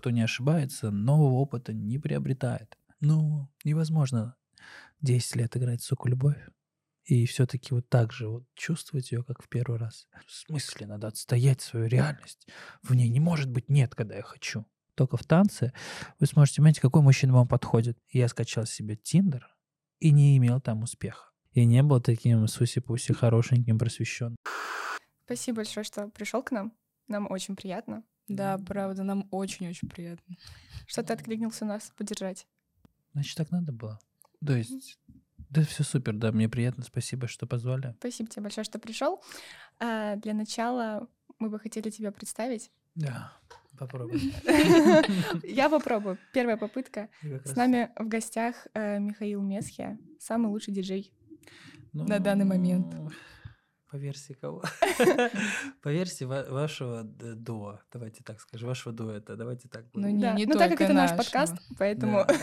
Кто не ошибается, нового опыта не приобретает. Ну, невозможно 10 лет играть суку любовь и все-таки вот так же вот чувствовать ее, как в первый раз. В смысле, надо отстоять свою реальность. В ней не может быть нет, когда я хочу. Только в танце вы сможете понять, какой мужчина вам подходит. Я скачал себе Тиндер и не имел там успеха. И не был таким суси-пуси хорошеньким, просвещенным. Спасибо большое, что пришел к нам. Нам очень приятно. Да, правда, нам очень-очень приятно. Что ты откликнулся нас поддержать. Значит, так надо было. То есть, да, все супер, да, мне приятно, спасибо, что позвали. Спасибо тебе большое, что пришел. А, для начала мы бы хотели тебя представить. Да, попробуй. Я попробую. Первая попытка. С нами в гостях э, Михаил Месхия, самый лучший диджей. на данный момент. По версии кого? По версии ва- вашего дуо, давайте так скажем, вашего дуэта, давайте так. Ну, не, ну, так как это наш подкаст, поэтому...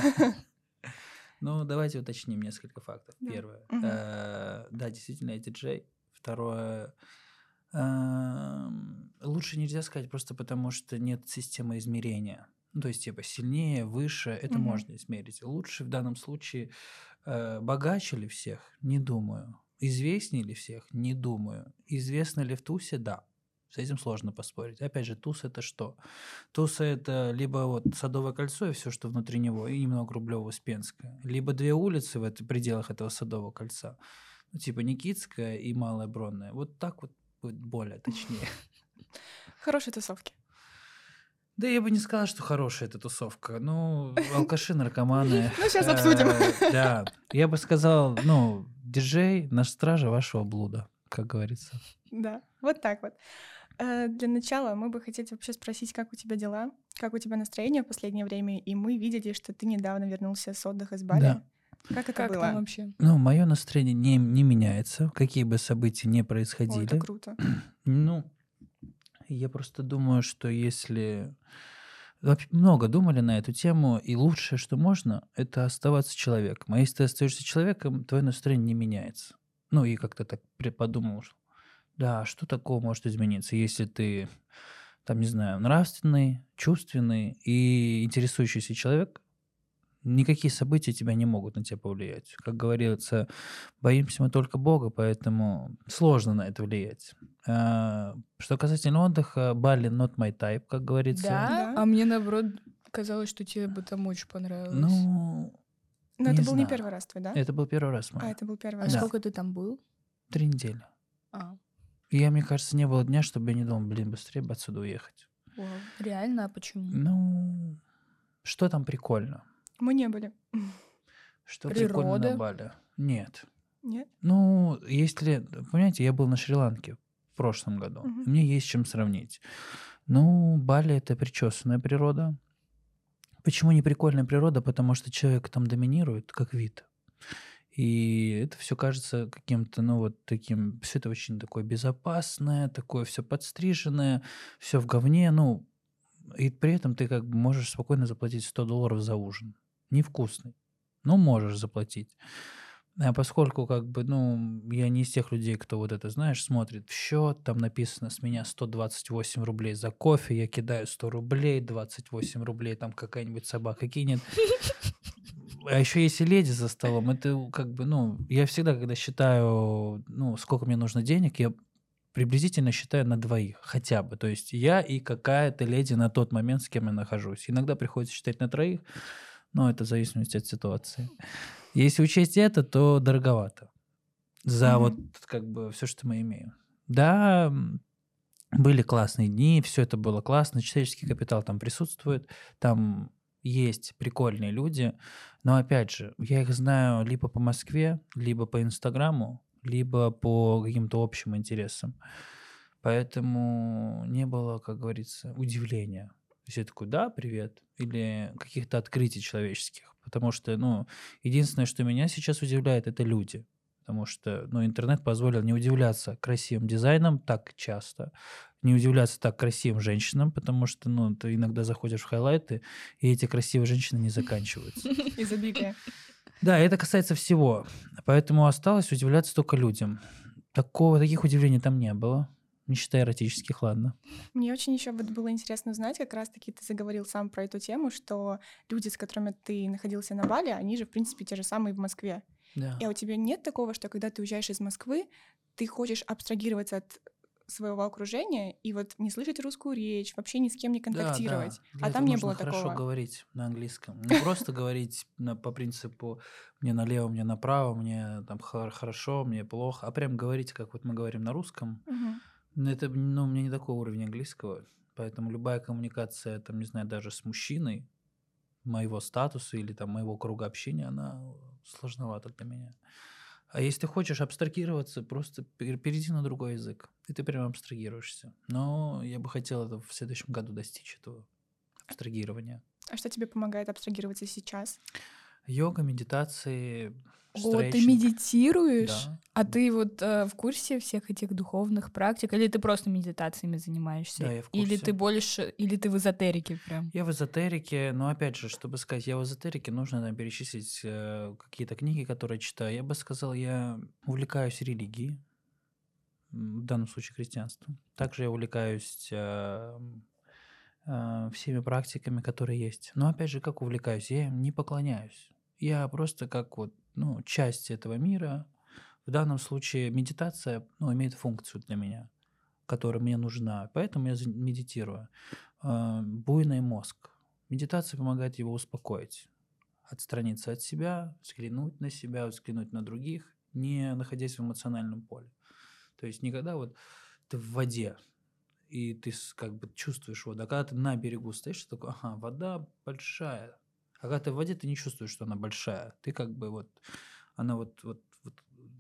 Ну, давайте уточним несколько фактов. Первое. Э, Да, действительно, я диджей. Второе. эм, Лучше нельзя сказать просто потому, что нет системы измерения. Ну, то есть, типа, сильнее, выше, это можно измерить. Лучше в данном случае э, богаче ли всех? Не думаю. Известнее ли всех? Не думаю. Известно ли в тусе? Да. С этим сложно поспорить. Опять же, туз это что? Туз это либо вот Садовое кольцо и все, что внутри него, и немного Рублево-Успенская. Либо две улицы в это- пределах этого Садового кольца. Ну, типа Никитская и Малая Бронная. Вот так вот будет более точнее. Хорошие тусовки. Да я бы не сказал, что хорошая эта тусовка. Ну, алкаши, наркоманы. Ну, обсудим. Э, Да. Я бы сказал, ну, диджей на страже вашего блуда, как говорится. Да, вот так вот. Э, Для начала мы бы хотели вообще спросить, как у тебя дела, как у тебя настроение в последнее время, и мы видели, что ты недавно вернулся с отдыха с Бали. Да. Как это Как было? там вообще? Ну, мое настроение не, не меняется, какие бы события ни О, это происходили. круто. Ну, я просто думаю, что если... Много думали на эту тему, и лучшее, что можно, это оставаться человеком. А если ты остаешься человеком, твое настроение не меняется. Ну, и как-то так подумал, что да, что такого может измениться, если ты, там, не знаю, нравственный, чувственный и интересующийся человек, никакие события тебя не могут на тебя повлиять. Как говорится, боимся мы только Бога, поэтому сложно на это влиять. А, Что касательно отдыха, Бали not my type, как говорится. Да? Да. А мне, наоборот, казалось, что тебе бы там очень понравилось. Ну, Но это Не был не знаю. первый раз твой, да? это был первый раз А, мой. это был первый а раз. да. сколько ты там был? Три недели. А, И я, мне кажется, не было дня, чтобы я не думал, блин, быстрее бы отсюда уехать. вау. Реально? А почему? Ну, что там прикольно? Мы не были. Что прикольно на Бали? Нет. Нет? Ну, если, понимаете, я был на Шри-Ланке в прошлом году. Мгм. Мне есть чем сравнить. Ну, Бали это причесанная природа. Почему не прикольная природа? Потому что человек там доминирует как вид. И это все кажется каким-то, ну, вот таким, все это очень такое безопасное, такое все подстриженное, все в говне, ну, и при этом ты как бы можешь спокойно заплатить 100 долларов за ужин. Невкусный. Ну, можешь заплатить. А поскольку, как бы, ну, я не из тех людей, кто вот это, знаешь, смотрит в счет, там написано с меня 128 рублей за кофе, я кидаю 100 рублей, 28 рублей, там какая-нибудь собака кинет. А еще если леди за столом, это как бы, ну, я всегда, когда считаю, ну, сколько мне нужно денег, я приблизительно считаю на двоих хотя бы. То есть я и какая-то леди на тот момент, с кем я нахожусь. Иногда приходится считать на троих, но это в зависимости от ситуации. Если учесть это, то дороговато за Мгм. вот как бы все, что мы имеем. Да, были классные дни, все это было классно, человеческий капитал там присутствует, там есть прикольные люди, но опять же, я их знаю либо по Москве, либо по Инстаграму, либо по каким-то общим интересам. Поэтому не было, как говорится, удивления. Есть я такой, да, привет, или каких-то открытий человеческих. Потому что, ну, единственное, что меня сейчас удивляет, это люди. Потому что, ну, интернет позволил не удивляться красивым дизайном так часто, не удивляться так красивым женщинам, потому что, ну, ты иногда заходишь в хайлайты, и эти красивые женщины не заканчиваются. Изобилие. Да, это касается всего. Поэтому осталось удивляться только людям. Такого, таких удивлений там не было. Не считая эротических, ладно. Мне очень еще вот было интересно узнать, как раз-таки ты заговорил сам про эту тему, что люди, с которыми ты находился на Бали, они же, в принципе, те же самые в Москве. Да. И а у тебя нет такого, что когда ты уезжаешь из Москвы, ты хочешь абстрагироваться от своего окружения и вот не слышать русскую речь, вообще ни с кем не контактировать. Да, да. А там не было хорошо такого. говорить на английском. Не просто говорить по принципу мне налево, мне направо, мне там хор- хорошо, мне плохо, а прям говорить, как вот мы говорим на русском. Но это, ну, у меня не такой уровень английского, поэтому любая коммуникация, там, не знаю, даже с мужчиной моего статуса или там моего круга общения, она сложновата для меня. А если ты хочешь абстрагироваться, просто пер- перейди на другой язык, и ты прям абстрагируешься. Но я бы хотел это в следующем году достичь этого абстрагирования. А что тебе помогает абстрагироваться сейчас? Йога, медитации, О, ты медитируешь? Да. А ты вот э, в курсе всех этих духовных практик? Или ты просто медитациями занимаешься? Да, я в Или курсе. ты больше, или ты в эзотерике прям? Я в эзотерике, но опять же, чтобы сказать, я в эзотерике, нужно там, перечислить э, какие-то книги, которые читаю. Я бы сказал, я увлекаюсь религией, в данном случае христианством. Также я увлекаюсь э, э, всеми практиками, которые есть. Но опять же, как увлекаюсь? Я им не поклоняюсь. Я просто как вот, ну, часть этого мира. В данном случае медитация, ну, имеет функцию для меня, которая мне нужна. Поэтому я медитирую. Э, буйный мозг. Медитация помогает его успокоить, отстраниться от себя, взглянуть на себя, взглянуть на других, не находясь в эмоциональном поле. То есть никогда вот ты в воде, и ты как бы чувствуешь воду, а когда ты на берегу стоишь, ты такой, ага, вода большая. А когда ты в воде, ты не чувствуешь, что она большая. Ты как бы вот, она вот, вот, вот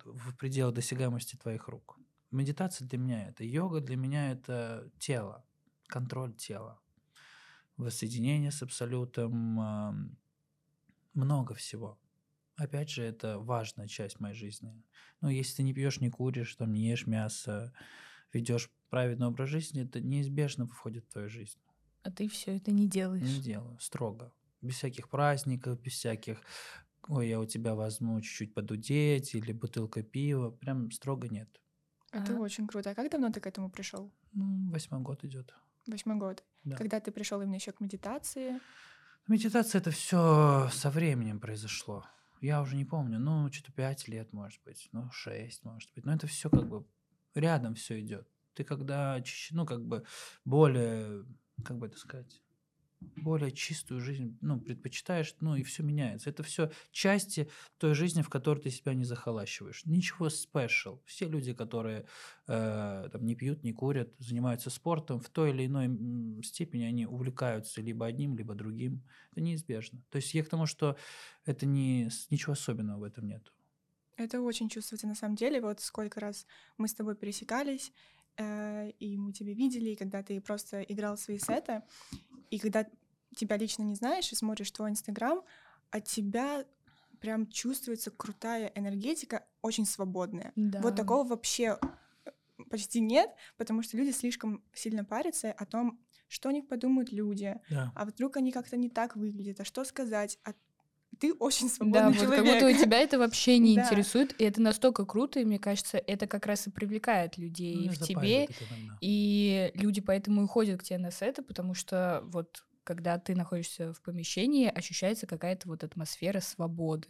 в пределах досягаемости твоих рук. Медитация для меня это, йога для меня это тело, контроль тела, воссоединение с абсолютом, много всего. Опять же, это важная часть моей жизни. Ну, если ты не пьешь, не куришь, там, не ешь мясо, ведешь праведный образ жизни, это неизбежно входит в твою жизнь. А ты все это не Не делаешь. делаю, строго. Без всяких праздников, без всяких ой, я у тебя возьму чуть-чуть подудеть или бутылка пива. Прям строго нет. Это Ага. очень круто. А как давно ты к этому пришел? Ну, восьмой год идет. Восьмой год. Да. Когда ты пришел именно еще к медитации? Медитация это все со временем произошло. Я уже не помню, ну, что-то пять лет, может быть, ну, шесть, может быть. Но это все как бы рядом все идет. Ты когда, ну, как бы более, как бы это сказать, более чистую жизнь, ну, предпочитаешь, ну, и все меняется. Это все части той жизни, в которой ты себя не захолащиваешь. Ничего спешл. Все люди, которые э, там, не пьют, не курят, занимаются спортом, в той или иной степени они увлекаются либо одним, либо другим. Это неизбежно. То есть я к тому, что это не, ничего особенного в этом нет. Это очень чувствуется на самом деле. Вот сколько раз мы с тобой пересекались, и мы тебя видели, и когда ты просто играл свои сеты, и когда тебя лично не знаешь и смотришь твой Инстаграм, от тебя прям чувствуется крутая энергетика, очень свободная. Да. Вот такого вообще э, почти нет, потому что люди слишком сильно парятся о том, что о них подумают люди, Да. а вдруг они как-то не так выглядят, а что сказать, а ты очень Да, свободный вот человек. как будто у тебя это вообще не Да. интересует, и это настолько круто, и мне кажется, это как раз и привлекает людей Ну, в тебе, и люди поэтому и ходят к тебе на сеты, потому что вот когда ты находишься в помещении, ощущается какая-то вот атмосфера свободы.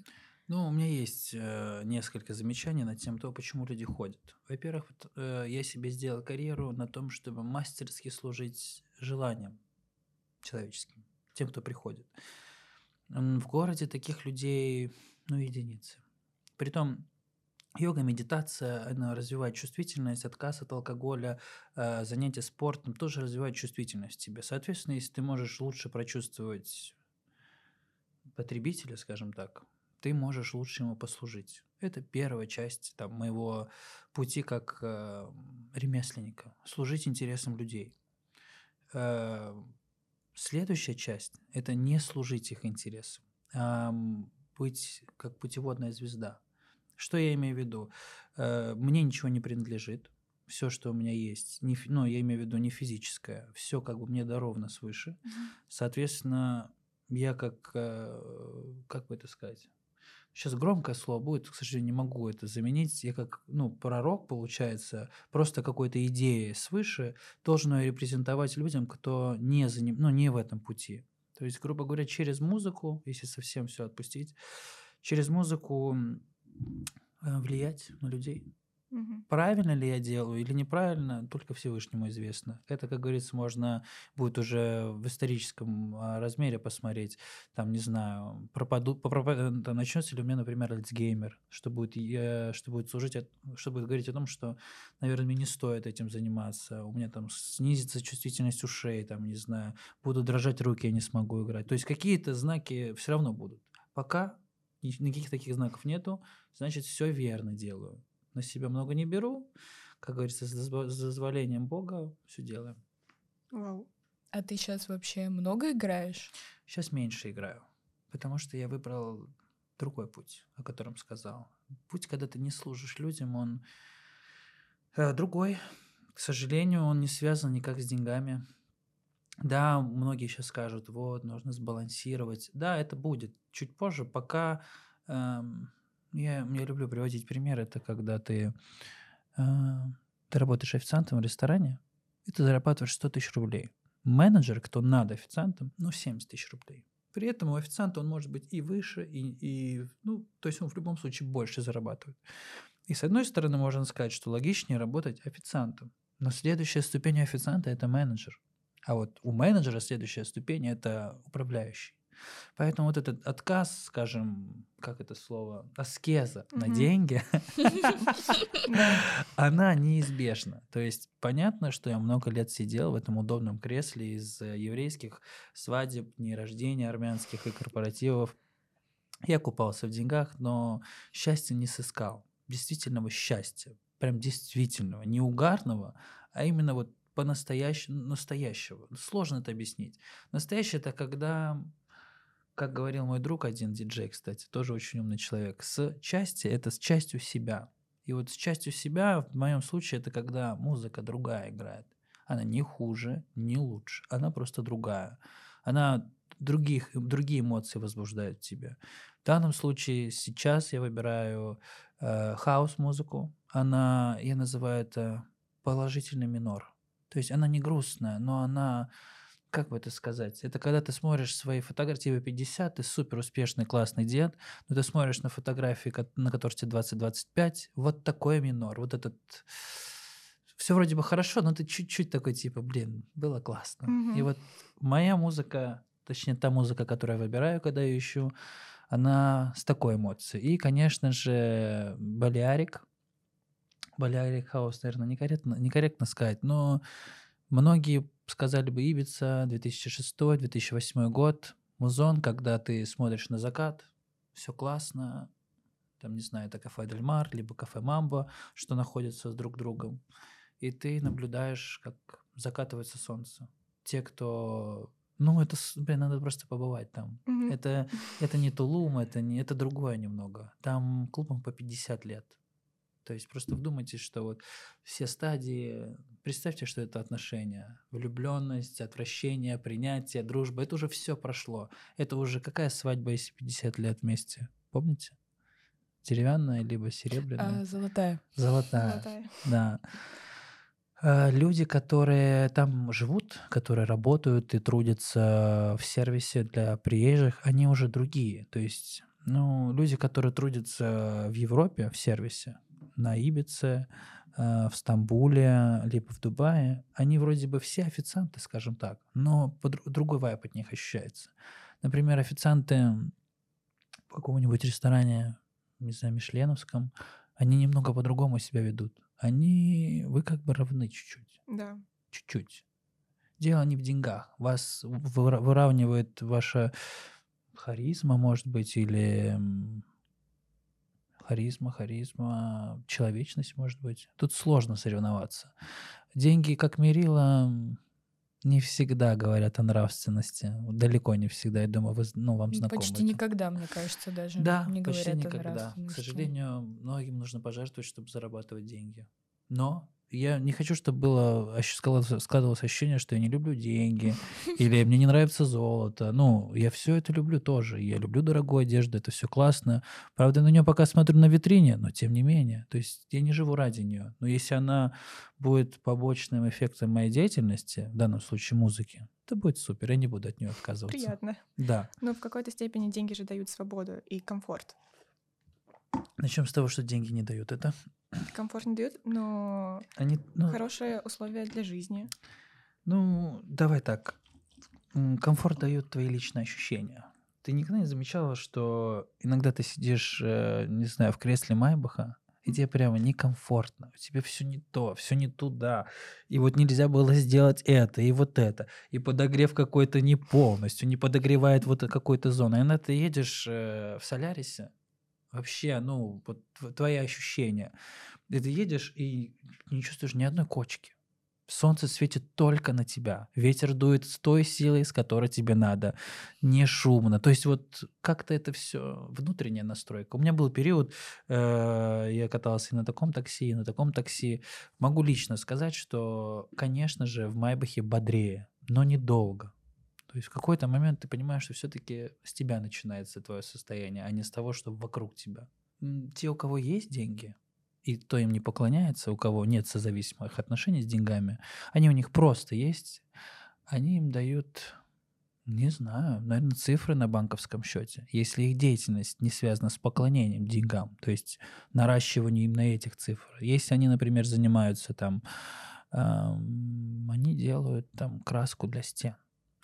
Ну, у меня есть э, несколько замечаний на тему того, почему люди ходят. Во-первых, вот, э, я себе сделал карьеру на том, чтобы мастерски служить желаниям человеческим, тем, кто приходит. В городе таких людей, ну, единицы. Притом, йога, медитация, она развивает чувствительность, отказ от алкоголя, э, занятия спортом тоже развивает чувствительность в тебе. Соответственно, если ты можешь лучше прочувствовать потребителя, скажем так, ты можешь лучше ему послужить. Это первая часть там, моего пути как э, ремесленника. Служить интересам людей. Э, следующая часть – это не служить их интересам, а быть как путеводная звезда. Что я имею в виду? Э, мне ничего не принадлежит. Все, что у меня есть, не, ну, я имею в виду не физическое, все как бы мне даровано свыше. Соответственно, я как, э, как бы это сказать, Сейчас громкое слово будет, к сожалению, не могу это заменить. Я как, ну, пророк, получается, просто какой-то идеей свыше должен ее репрезентовать людям, кто не, за ним, ну, не в этом пути. То есть, грубо говоря, через музыку, если совсем все отпустить, через музыку э, влиять на людей. Мгм. Правильно ли я делаю или неправильно, только Всевышнему известно. Это, как говорится, можно будет уже в историческом а, размере посмотреть. Там, не знаю, пропаду, попропа- там начнется ли у меня, например, Альцгеймер, что будет, э, что будет служить, что будет говорить о том, что, наверное, мне не стоит этим заниматься. У меня там снизится чувствительность ушей, там, не знаю, будут дрожать руки, я не смогу играть. То есть какие-то знаки все равно будут. Пока ни- никаких таких знаков нету, значит, все верно делаю на себя много не беру. Как говорится, с дозво- с дозволением Бога все делаем. Вау. А ты сейчас вообще много играешь? Сейчас меньше играю, потому что я выбрал другой путь, о котором сказал. Путь, когда ты не служишь людям, он э, другой. К сожалению, он не связан никак с деньгами. Да, многие сейчас скажут, вот, нужно сбалансировать. Да, это будет чуть позже, пока... эм, я, я люблю приводить пример. Это когда ты, э, ты работаешь официантом в ресторане, и ты зарабатываешь 100 тысяч рублей. Менеджер, кто над официантом, ну, 70 тысяч рублей. При этом у официанта он может быть и выше, и, и, ну, то есть он в любом случае больше зарабатывает. И с одной стороны можно сказать, что логичнее работать официантом. Но следующая ступень официанта – это менеджер. А вот у менеджера следующая ступень – это управляющий. Поэтому вот этот отказ, скажем, как это слово, аскеза на Мгм. деньги, она неизбежна. То есть понятно, что я много лет сидел в этом удобном кресле из э, еврейских свадеб, дней рождения армянских и корпоративов. Я купался в деньгах, но счастья не сыскал. Действительного счастья. Прям действительного. Не угарного, а именно вот по-настоящему, настоящего. Сложно это объяснить. Настоящее это когда, как говорил мой друг один, диджей, кстати, тоже очень умный человек, с части это с частью себя. И вот с частью себя, в моем случае, это когда музыка другая играет. Она не хуже, не лучше. Она просто другая. Она других, другие эмоции возбуждает в тебе. В данном случае сейчас я выбираю э, хаос-музыку. Она, я называю это положительный минор. То есть она не грустная, но она, как бы это сказать, это когда ты смотришь свои фотографии, тебе 50, ты супер успешный, классный дед, но ты смотришь на фотографии, на которых тебе 20-25, вот такой минор, вот этот... Все вроде бы хорошо, но ты чуть-чуть такой, типа, блин, было классно. И Мгм. вот моя музыка, точнее, та музыка, которую я выбираю, когда я ищу, она с такой эмоцией. И, конечно же, Балиарик. Балиарик хаус, наверное, некорректно, некорректно сказать, но многие сказали бы Ибица, 2006-2008 год, музон, когда ты смотришь на закат, все классно, там, не знаю, это кафе Дельмар, либо кафе Мамбо, что находятся с друг другом, и ты наблюдаешь, как закатывается солнце. Те, кто... Ну, это, блин, надо просто побывать там. Мгм. Это, это не Тулум, это, не, это другое немного. Там клубам по 50 лет. То есть просто вдумайтесь, что вот все стадии, представьте, что это отношения, влюбленность, отвращение, принятие, дружба, это уже все прошло. Это уже какая свадьба, если 50 лет вместе? Помните? Деревянная, либо серебряная? А, золотая. Золотая. Золотая. Да. Э, Люди, которые там живут, которые работают и трудятся в сервисе для приезжих, они уже другие. То есть, ну, люди, которые трудятся в Европе в сервисе, на Ибице, э, в Стамбуле, либо в Дубае, они вроде бы все официанты, скажем так, но другой вайп от них ощущается. Например, официанты в каком-нибудь ресторане, не знаю, мишленовском, они немного по-другому себя ведут. Они, вы как бы равны чуть-чуть, Да. чуть-чуть. Дело не в деньгах. Вас выра- выравнивает ваша харизма, может быть, или харизма, харизма, человечность, может быть. Тут сложно соревноваться. Деньги, как мерило, не всегда говорят о нравственности. Далеко не всегда. Я думаю, вы, ну, вам знакомо Почти это. никогда, мне кажется, даже Да, не почти говорят о никогда. К нравственности. сожалению, многим нужно пожертвовать, чтобы зарабатывать деньги. Но я не хочу, чтобы было складывалось ощущение, что я не люблю деньги или мне не нравится золото. Ну, я все это люблю тоже. Я люблю дорогую одежду, это все классно. Правда, на нее пока смотрю на витрине, но тем не менее. То есть я не живу ради нее. Но если она будет побочным эффектом моей деятельности, в данном случае музыки, это будет супер. Я не буду от нее отказываться. Приятно. Да. Но в какой-то степени деньги же дают свободу и комфорт. Начнем с того, что деньги не дают это. Комфорт не дают, но Они, ну, хорошие условия для жизни. Ну, давай так. Комфорт дает твои личные ощущения. Ты никогда не замечала, что иногда ты сидишь, э, не знаю, в кресле Майбаха, и тебе прямо некомфортно, тебе все не то, все не туда, и вот нельзя было сделать это, и вот это, и подогрев какой-то не полностью, не подогревает вот какой-то зоны. И иногда ты едешь э, в Солярисе, вообще, ну, вот тв- твои ощущения. И ты едешь и не чувствуешь ни одной кочки. Солнце светит только на тебя. Ветер дует с той силой, с которой тебе надо. Не шумно. То есть вот как-то это все внутренняя настройка. У меня был период, э, я катался и на таком такси, и на таком такси. Могу лично сказать, что, конечно же, в Майбахе бодрее, но недолго. То есть в какой-то момент ты понимаешь, что все-таки с тебя начинается твое состояние, а не с того, что вокруг тебя. Те, у кого есть деньги, и кто им не поклоняется, у кого нет созависимых отношений с деньгами, они у них просто есть, они им дают, не знаю, наверное, цифры на банковском счете. Если их деятельность не связана с поклонением деньгам, то есть наращиванием именно этих цифр. Если они, например, занимаются там, ам, они делают там краску для стен,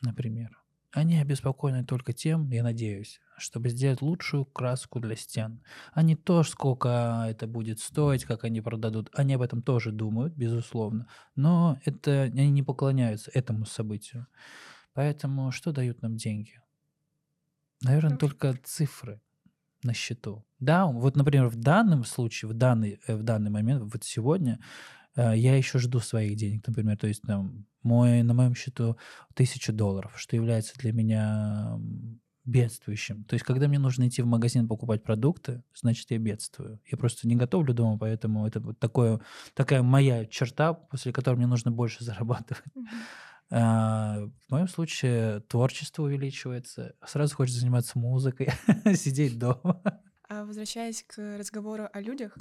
например. Они обеспокоены только тем, я надеюсь, чтобы сделать лучшую краску для стен. А не то, сколько это будет стоить, как они продадут. Они об этом тоже думают, безусловно. Но это, они не поклоняются этому событию. Поэтому что дают нам деньги? Наверное, только цифры на счету. Да, вот, например, в данном случае, в данный, э, в данный момент, вот сегодня, я еще жду своих денег, например, то есть там мой, на моем счету тысяча долларов, что является для меня бедствующим. То есть, когда мне нужно идти в магазин покупать продукты, значит, я бедствую. Я просто не готовлю дома, поэтому это вот такое, такая моя черта, после которой мне нужно больше зарабатывать. А, В моем случае творчество увеличивается, сразу хочется заниматься музыкой, сидеть дома. А возвращаясь к разговору о людях,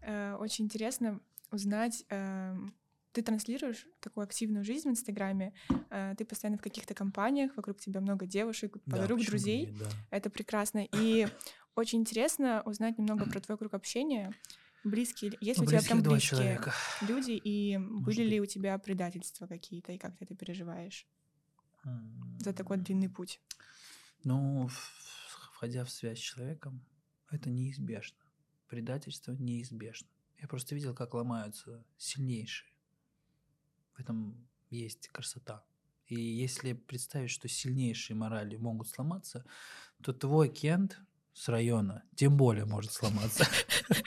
э, очень интересно узнать, эм, ты транслируешь такую активную жизнь в Инстаграме, э, ты постоянно в каких-то компаниях, вокруг тебя много девушек, Да, подруг, бы друзей. нет, да. Это прекрасно. И очень интересно узнать немного про твой круг общения. Близкие, ли- есть ли у тебя два близкие человека. люди, и были быть. ли у тебя предательства какие-то, и как ты это переживаешь за такой длинный путь? Ну, входя в связь с человеком, это неизбежно. Предательство неизбежно. Я просто видел, как ломаются сильнейшие. В этом есть красота. И если представить, что сильнейшие морали могут сломаться, то твой Кент с района тем более может сломаться.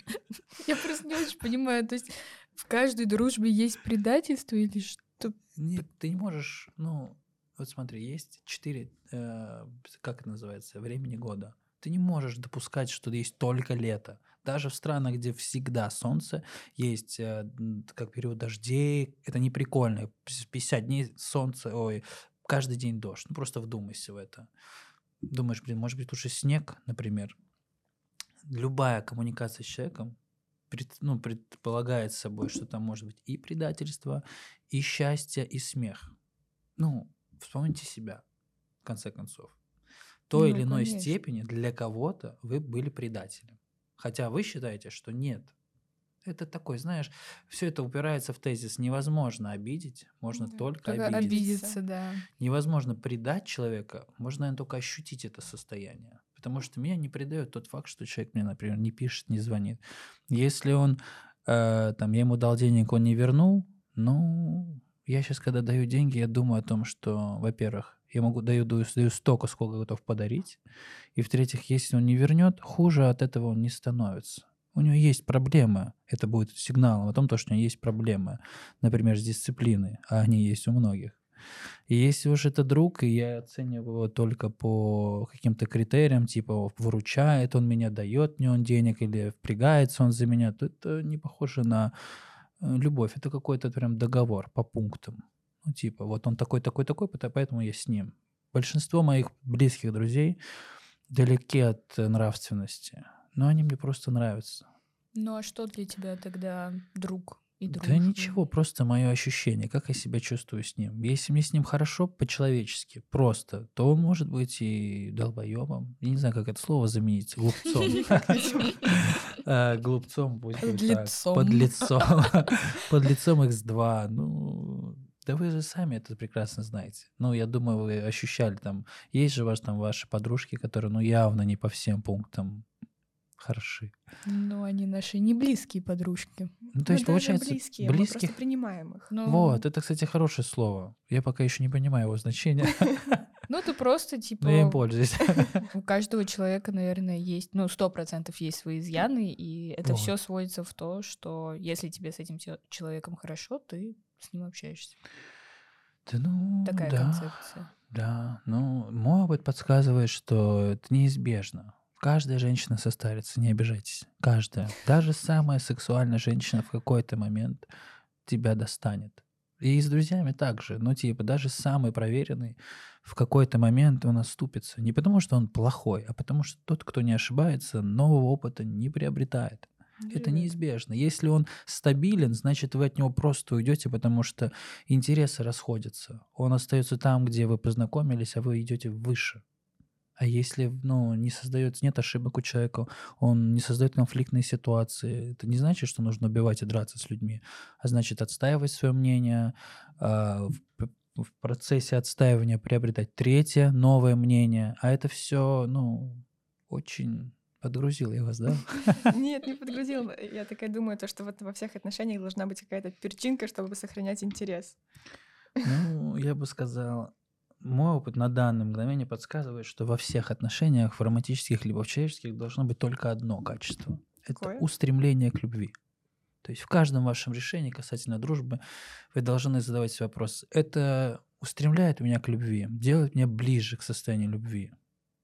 Я просто не очень понимаю, то есть в каждой дружбе есть предательство или что? Нет, ты не можешь, ну, вот смотри, есть четыре, э, как это называется, времени года. Ты не можешь допускать, что есть только лето. Даже в странах, где всегда солнце, есть э, как период дождей. Это не прикольно. П- 50 дней солнце, ой, каждый день дождь. Ну, просто вдумайся в это. Думаешь, блин, может быть, лучше снег, например. Любая коммуникация с человеком пред- ну, предполагает собой, что там может быть и предательство, и счастье, и смех. Ну, вспомните себя, в конце концов. В той Ну, или иной конечно. степени для кого-то вы были предателем. Хотя вы считаете, что нет. Это такой, знаешь, все это упирается в тезис. Невозможно обидеть, можно Да. только Только обидеть. обидеться, да. Невозможно предать человека, можно, наверное, только ощутить это состояние. Потому что меня не предает тот факт, что человек мне, например, не пишет, не звонит. Если он, э, там, я ему дал денег, он не вернул, ну, я сейчас, когда даю деньги, я думаю о том, что, во-первых, я могу даю, даю, даю столько, сколько готов подарить. И в-третьих, если он не вернет, хуже от этого он не становится. У него есть проблемы. Это будет сигналом о том, то, что у него есть проблемы. Например, с дисциплиной. А они есть у многих. И если уж это друг, и я оцениваю его только по каким-то критериям, типа выручает он меня, дает мне он денег, или впрягается он за меня, то это не похоже на Э, любовь это какой-то прям договор по пунктам. Ну, типа, вот он такой, такой, такой, поэтому я с ним. Большинство моих близких друзей далеки от нравственности, но они мне просто нравятся. Ну а что для тебя тогда друг? и Да ничего, просто мое ощущение, как я себя чувствую с ним. Если мне с ним хорошо по-человечески, просто, то он может быть и долбоебом. Я не знаю, как это слово заменить. Глупцом. А, глупцом будет Под лицом. Под лицом. Под лицом X2. Ну, да вы же сами это прекрасно знаете. Ну, я думаю, вы ощущали там. Есть же ваш, там ваши подружки, которые, ну, явно не по всем пунктам хороши. Ну, они наши не близкие подружки. Ну, то есть, получается, близкие, близких... мы просто принимаем их. Ну... Вот, это, кстати, хорошее слово. Я пока еще не понимаю его значения. Ну, это просто, типа... Ну, я им пользуюсь. У каждого человека, наверное, есть, ну, сто процентов есть свои изъяны, и это все сводится в то, что если тебе с этим человеком хорошо, ты с ним общаешься. Да ну, Такая да, концепция. Да, ну, мой опыт подсказывает, что это неизбежно. Каждая женщина состарится, не обижайтесь. Каждая. Даже самая сексуальная женщина в какой-то момент тебя достанет. И с друзьями также. Ну, типа, даже самый проверенный в какой-то момент он оступится. Не потому, что он плохой, а потому, что тот, кто не ошибается, нового опыта не приобретает. Это неизбежно. Если он стабилен, значит, вы от него просто уйдете, потому что интересы расходятся. Он остается там, где вы познакомились, а вы идете выше. А если ну, не создается, нет ошибок у человека, он не создает конфликтные ситуации, это не значит, что нужно убивать и драться с людьми, а значит отстаивать свое мнение, в, в процессе отстаивания приобретать третье, новое мнение. А это все, ну, очень Подгрузил я вас, да? Нет, не подгрузил. Я такая думаю, то, что вот во всех отношениях должна быть какая-то перчинка, чтобы сохранять интерес. Ну, я бы сказал, мой опыт на данное мгновение подсказывает, что во всех отношениях, в романтических либо в человеческих, должно быть только одно качество. Какое? Это устремление к любви. То есть в каждом вашем решении касательно дружбы вы должны задавать себе вопрос, это устремляет меня к любви, делает меня ближе к состоянию любви.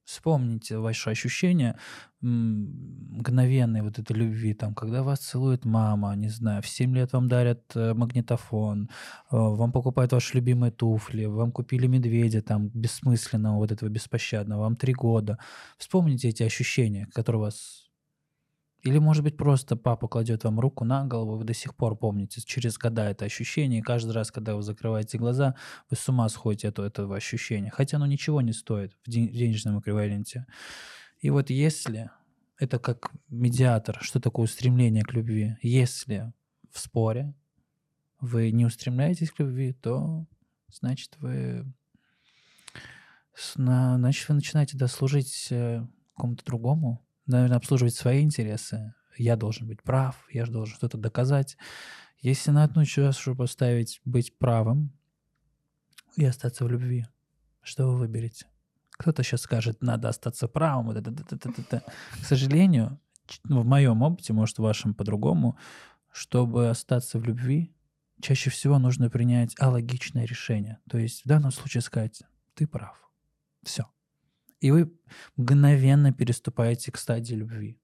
Вспомните ваши ощущения мгновенной вот этой любви, там, когда вас целует мама, не знаю, в 7 лет вам дарят э, магнитофон, э, вам покупают ваши любимые туфли, вам купили медведя там бессмысленного, вот этого беспощадного, вам три года. Вспомните эти ощущения, которые вас или, может быть, просто папа кладет вам руку на голову, вы до сих пор помните через года это ощущение, и каждый раз, когда вы закрываете глаза, вы с ума сходите от этого ощущения, хотя оно ничего не стоит в денежном эквиваленте. И вот если это как медиатор, что такое устремление к любви, если в споре вы не устремляетесь к любви, то значит вы значит вы начинаете дослужить э, кому-то другому, наверное, обслуживать свои интересы. Я должен быть прав, я же должен что-то доказать. Если на одну чашу поставить быть правым и остаться в любви, что вы выберете? Кто-то сейчас скажет, надо остаться правым. Вот это, это, это, это. К сожалению, ну, в моем опыте, может, в вашем по-другому, чтобы остаться в любви, чаще всего нужно принять алогичное решение. То есть в данном случае сказать, ты прав. Все и вы мгновенно переступаете к стадии любви.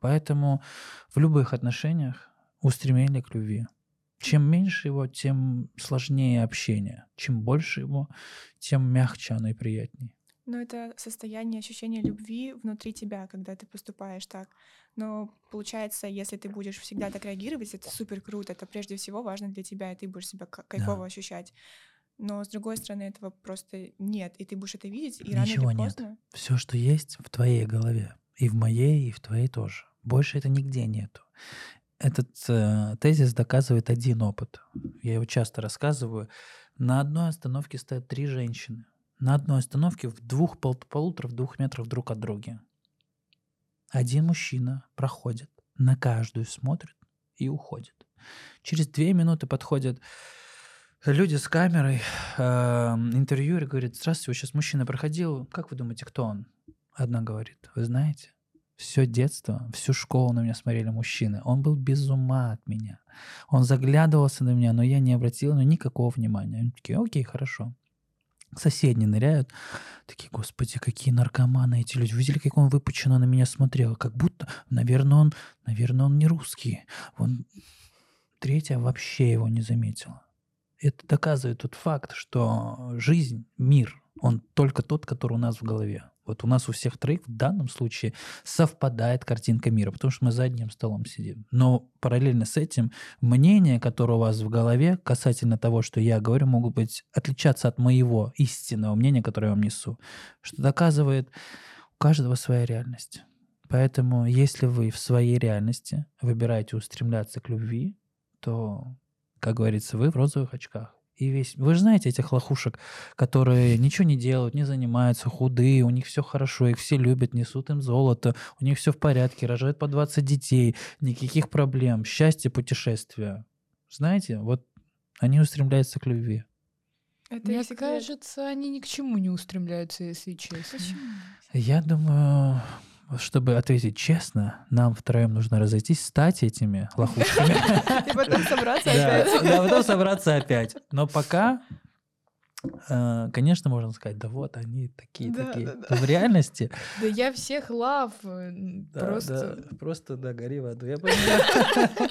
Поэтому в любых отношениях устремление к любви. Чем меньше его, тем сложнее общение. Чем больше его, тем мягче оно и приятнее. Но это состояние ощущения любви внутри тебя, когда ты поступаешь так. Но получается, если ты будешь всегда так реагировать, это супер круто. Это прежде всего важно для тебя, и ты будешь себя кайфово да. ощущать. Но с другой стороны, этого просто нет, и ты будешь это видеть, и Ничего рано или поздно... нет. Все, что есть в твоей голове, и в моей, и в твоей тоже. Больше это нигде нету. Этот э, тезис доказывает один опыт. Я его часто рассказываю. На одной остановке стоят три женщины. На одной остановке в двух пол полутора в двух метров друг от друга. Один мужчина проходит, на каждую смотрит и уходит. Через две минуты подходит люди с камерой, э, интервьюер говорит, здравствуйте, вот сейчас мужчина проходил, как вы думаете, кто он? Одна говорит, вы знаете, все детство, всю школу на меня смотрели мужчины. Он был без ума от меня. Он заглядывался на меня, но я не обратил на никакого внимания. Они такие, окей, хорошо. Соседние ныряют. Такие, господи, какие наркоманы эти люди. Видели, как он выпученно на меня смотрел? Как будто, наверное, он, наверное, он не русский. Он третья вообще его не заметила. Это доказывает тот факт, что жизнь, мир, он только тот, который у нас в голове. Вот у нас у всех троих в данном случае совпадает картинка мира, потому что мы за одним столом сидим. Но параллельно с этим мнения, которые у вас в голове касательно того, что я говорю, могут быть отличаться от моего истинного мнения, которое я вам несу. Что доказывает у каждого своя реальность. Поэтому если вы в своей реальности выбираете устремляться к любви, то, как говорится, вы в розовых очках. И весь... Вы же знаете этих лохушек, которые ничего не делают, не занимаются, худые, у них все хорошо, их все любят, несут им золото, у них все в порядке, рожают по 20 детей, никаких проблем, счастье, путешествия. Знаете, вот они устремляются к любви. Это Мне кажется, они ни к чему не устремляются, если честно. Почему? Я думаю, чтобы ответить честно, нам втроем нужно разойтись, стать этими лохушками. И потом собраться опять. Да, потом собраться опять. Но пока, э, конечно, можно сказать, да вот они такие, такие. В реальности... Да я всех лав, э, просто... Просто, да, гори в аду, я понимаю.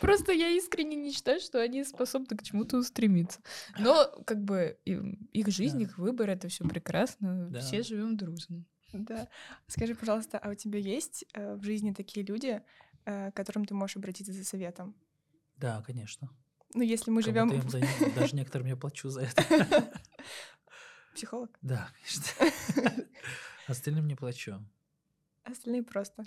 Просто я искренне не считаю, что они способны к чему-то устремиться. Но, как бы, их жизнь, их выбор — это все прекрасно. Все живем дружно. Да. Скажи, пожалуйста, а у тебя есть э, в жизни такие люди, э, к которым ты можешь обратиться за советом? Да, конечно. Ну, если мы живем... Даже некоторым я плачу за это. Психолог? Да, конечно. Остальным не плачу. Остальные просто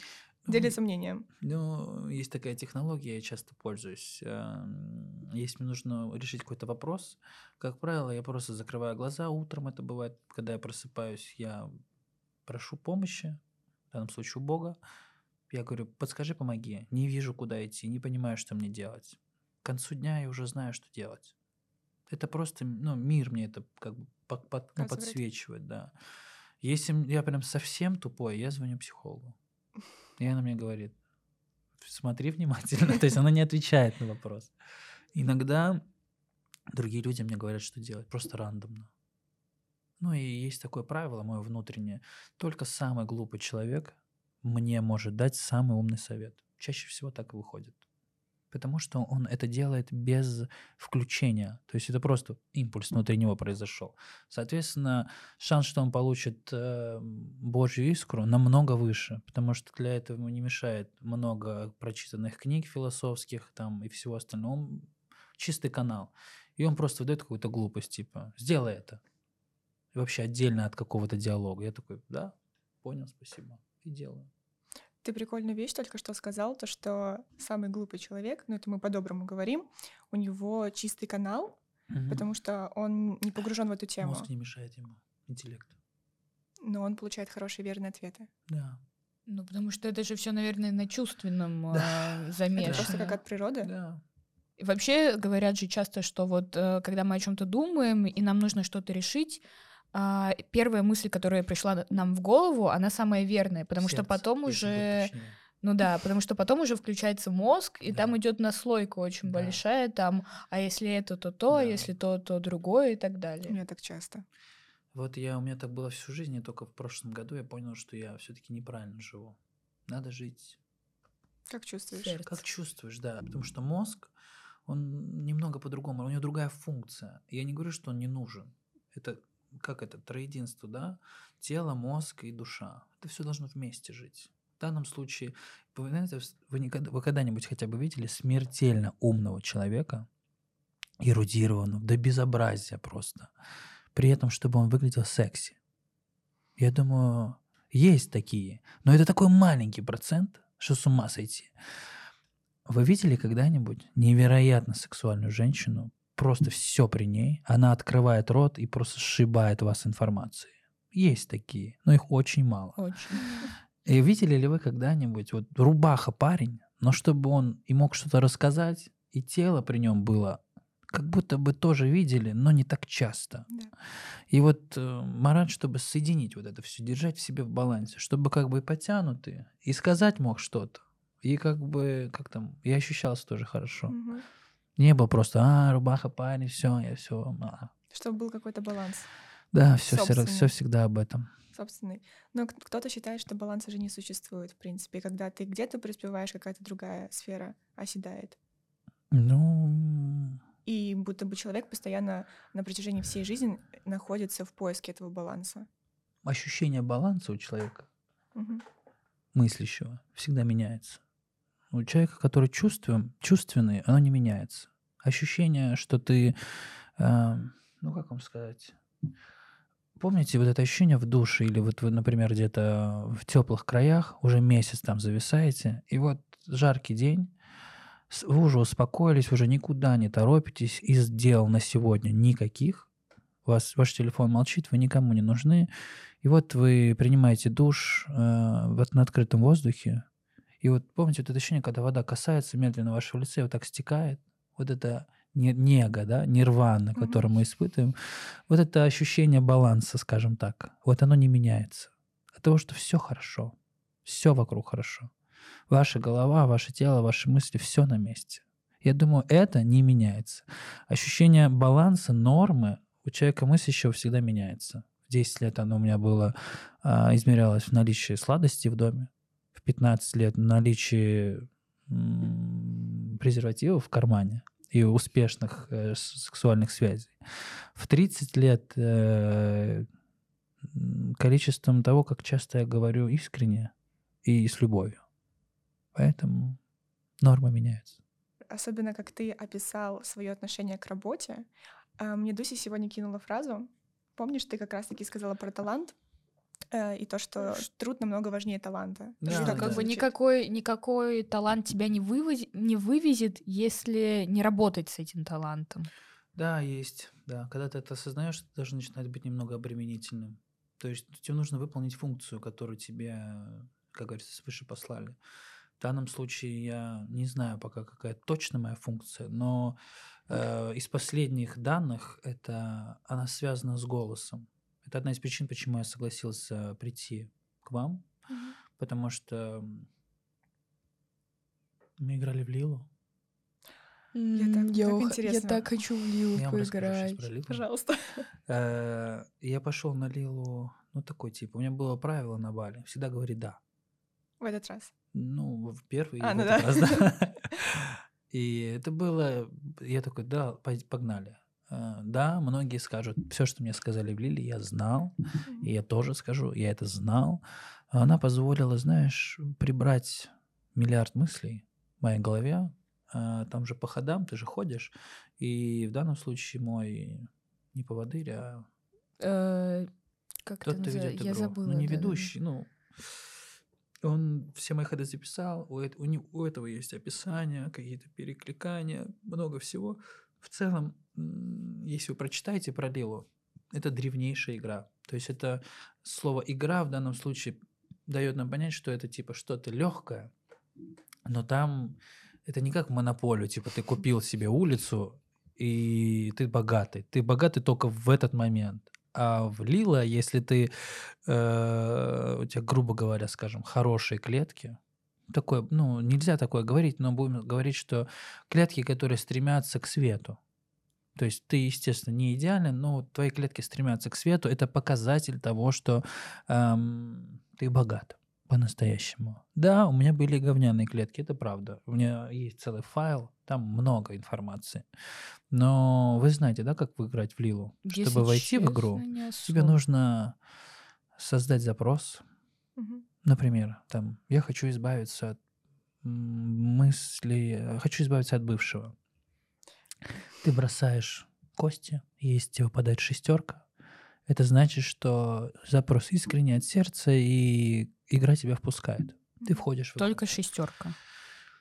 ну, делятся мнением. Ну, есть такая технология, я часто пользуюсь. Эм, если мне нужно решить какой-то вопрос, как правило, я просто закрываю глаза утром, это бывает, когда я просыпаюсь, я прошу помощи, в данном случае у Бога. Я говорю, подскажи, помоги. Не вижу, куда идти, не понимаю, что мне делать. К концу дня я уже знаю, что делать. Это просто, ну, мир мне это как бы под, под, ну, подсвечивает, да. Если я прям совсем тупой, я звоню психологу. И она мне говорит, смотри внимательно. То есть она не отвечает на вопрос. Иногда другие люди мне говорят, что делать, просто рандомно. Ну и есть такое правило мое внутреннее. Только самый глупый человек мне может дать самый умный совет. Чаще всего так и выходит. Потому что он это делает без включения. То есть это просто импульс внутри него произошел. Соответственно, шанс, что он получит э, Божью искру, намного выше. Потому что для этого ему не мешает много прочитанных книг философских там, и всего остального. Он чистый канал. И он просто выдает какую-то глупость, типа, сделай это вообще отдельно от какого-то диалога. Я такой, да, понял, спасибо, и делаю. Ты прикольную вещь только что сказал, то, что самый глупый человек, ну это мы по-доброму говорим, у него чистый канал, угу. потому что он не погружен в эту тему. Мозг не мешает ему, интеллект. Но он получает хорошие верные ответы. Да. Ну, потому что это же все, наверное, на чувственном да. э, замешано. Это просто как от природы. Да. вообще говорят же часто, что вот э, когда мы о чем-то думаем и нам нужно что-то решить, а, первая мысль, которая пришла нам в голову, она самая верная, потому Сердце, что потом уже... Ну да, потому что потом уже включается мозг, и да. там идет наслойка очень да. большая, там, а если это, то то, да. а если то, то другое и так далее. У меня так часто. Вот я, у меня так было всю жизнь, и только в прошлом году я понял, что я все-таки неправильно живу. Надо жить. Как чувствуешь? Сердце. Как чувствуешь, да. Потому что мозг, он немного по-другому, у него другая функция. Я не говорю, что он не нужен. Это как это, троединство, да? Тело, мозг и душа. Это все должно вместе жить. В данном случае, вы, знаете, вы, никогда, вы когда-нибудь хотя бы видели смертельно умного человека, эрудированного, до безобразия просто, при этом, чтобы он выглядел секси? Я думаю, есть такие, но это такой маленький процент, что с ума сойти. Вы видели когда-нибудь невероятно сексуальную женщину, просто все при ней, она открывает рот и просто сшибает вас информацией. Есть такие, но их очень мало. Очень. И видели ли вы когда-нибудь, вот рубаха парень, но чтобы он и мог что-то рассказать, и тело при нем было, как будто бы тоже видели, но не так часто. Да. И вот э, Марат, чтобы соединить вот это все, держать в себе в балансе, чтобы как бы и потянутый, и сказать мог что-то, и как бы, как там, и ощущался тоже хорошо. Угу. Не было просто, а, рубаха, парень, все, я все. А. Чтобы был какой-то баланс. Да, все, все, все всегда об этом. Собственный. Но кто-то считает, что баланса же не существует, в принципе, когда ты где-то преуспеваешь, какая-то другая сфера оседает. Ну, И будто бы человек постоянно на протяжении всей жизни находится в поиске этого баланса. ощущение баланса у человека, Мгм. мыслящего, всегда меняется. У человека, который чувствуем, чувственный, оно не меняется. Ощущение, что ты, э, ну как вам сказать, помните вот это ощущение в душе или вот вы, например, где-то в теплых краях уже месяц там зависаете, и вот жаркий день, вы уже успокоились, уже никуда не торопитесь, из дел на сегодня никаких, вас ваш телефон молчит, вы никому не нужны, и вот вы принимаете душ э, вот на открытом воздухе, и вот помните вот это ощущение, когда вода касается медленно вашего лица и вот так стекает, вот это не- нега, да, нирвана, которое мы испытываем, вот это ощущение баланса, скажем так, вот оно не меняется. От того, что все хорошо, все вокруг хорошо. Ваша голова, ваше тело, ваши мысли, все на месте. Я думаю, это не меняется. Ощущение баланса, нормы у человека мыслящего всегда меняется. В 10 лет оно у меня было, а, измерялось в наличии сладости в доме. В 15 лет наличии м, презервативов в кармане и успешных э, сексуальных связей. В 30 лет э, количеством того, как часто я говорю искренне и с любовью. Поэтому нормы меняются. Особенно, как ты описал свое отношение к работе. А, Мне Дуся сегодня кинула фразу. Помнишь, ты как раз-таки сказала про талант и то, что труд намного важнее таланта. Да, Что так как бы никакой, никакой талант тебя не, вывози- не вывезет, если не работать с этим талантом. Да, есть. Да, когда ты это осознаешь, это даже начинает быть немного обременительным. То есть тебе нужно выполнить функцию, которую тебе, как говорится, свыше послали. В данном случае я не знаю пока, какая точно моя функция, но э, из последних данных это она связана с голосом. Это одна из причин, почему я согласился прийти к вам, потому что мы играли в Лилу. Я так- я, так интересно. я так хочу в Лилу Я поиграть. про Лилу. Пожалуйста. Э, Я пошел на Лилу, ну такой тип. У меня было правило на Бали. Всегда говори да. В этот раз. Ну, в первый и А, в ну этот да. раз, да. И это было... Я такой, да, погнали. Э, Да, многие скажут, все, что мне сказали в Лиле, я знал. И я тоже скажу, я это знал. Она позволила, знаешь, прибрать миллиард мыслей в моей голове. А Там же по ходам ты же ходишь. И в данном случае мой не поводырь, а Э, Как тот, кто ведет Я игру. забыла. Ну, не да-да-да. ведущий, ну... Он все мои ходы записал, у этого есть описание, какие-то перекликания, много всего. В целом, если вы прочитаете про Лилу, это древнейшая игра. То есть это слово «игра» в данном случае дает нам понять, что это типа что-то легкое, но там это не как монополию, типа ты купил себе улицу, и ты богатый. Ты богатый только в этот момент. А в Лила, если ты, э, у тебя, грубо говоря, скажем, хорошие клетки, такое, ну, нельзя такое говорить, но будем говорить, что клетки, которые стремятся к свету. То есть ты, естественно, не идеален, но твои клетки стремятся к свету. Это показатель того, что эм, ты богат по-настоящему. Да, у меня были говняные клетки, это правда. У меня есть целый файл, там много информации. Но вы знаете, да, как выиграть в Лилу? Если Чтобы войти в игру, честно, тебе нужно создать запрос. Мгм. Например, там, я хочу избавиться от м, мыслей, э, хочу избавиться от бывшего. Ты бросаешь кости, если тебе выпадает шестерка, это значит, что запрос искренний от сердца, и игра тебя впускает. Ты входишь в игру. Только шестерка.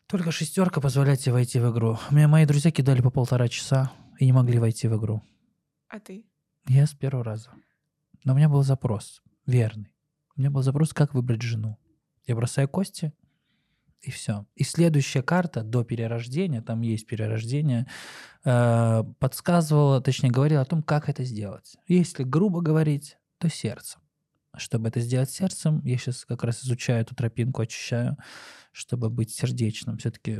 Только шестерка позволяет тебе войти в игру. У меня мои друзья кидали по полтора часа и не могли войти в игру. А ты? Я с первого раза. Но у меня был запрос верный. У меня был запрос, как выбрать жену. Я бросаю кости, и все. И следующая карта до перерождения, там есть перерождение, э, подсказывала, точнее говорила о том, как это сделать. Если грубо говорить, то сердцем. Чтобы это сделать сердцем, я сейчас как раз изучаю эту тропинку, очищаю, чтобы быть сердечным. Все-таки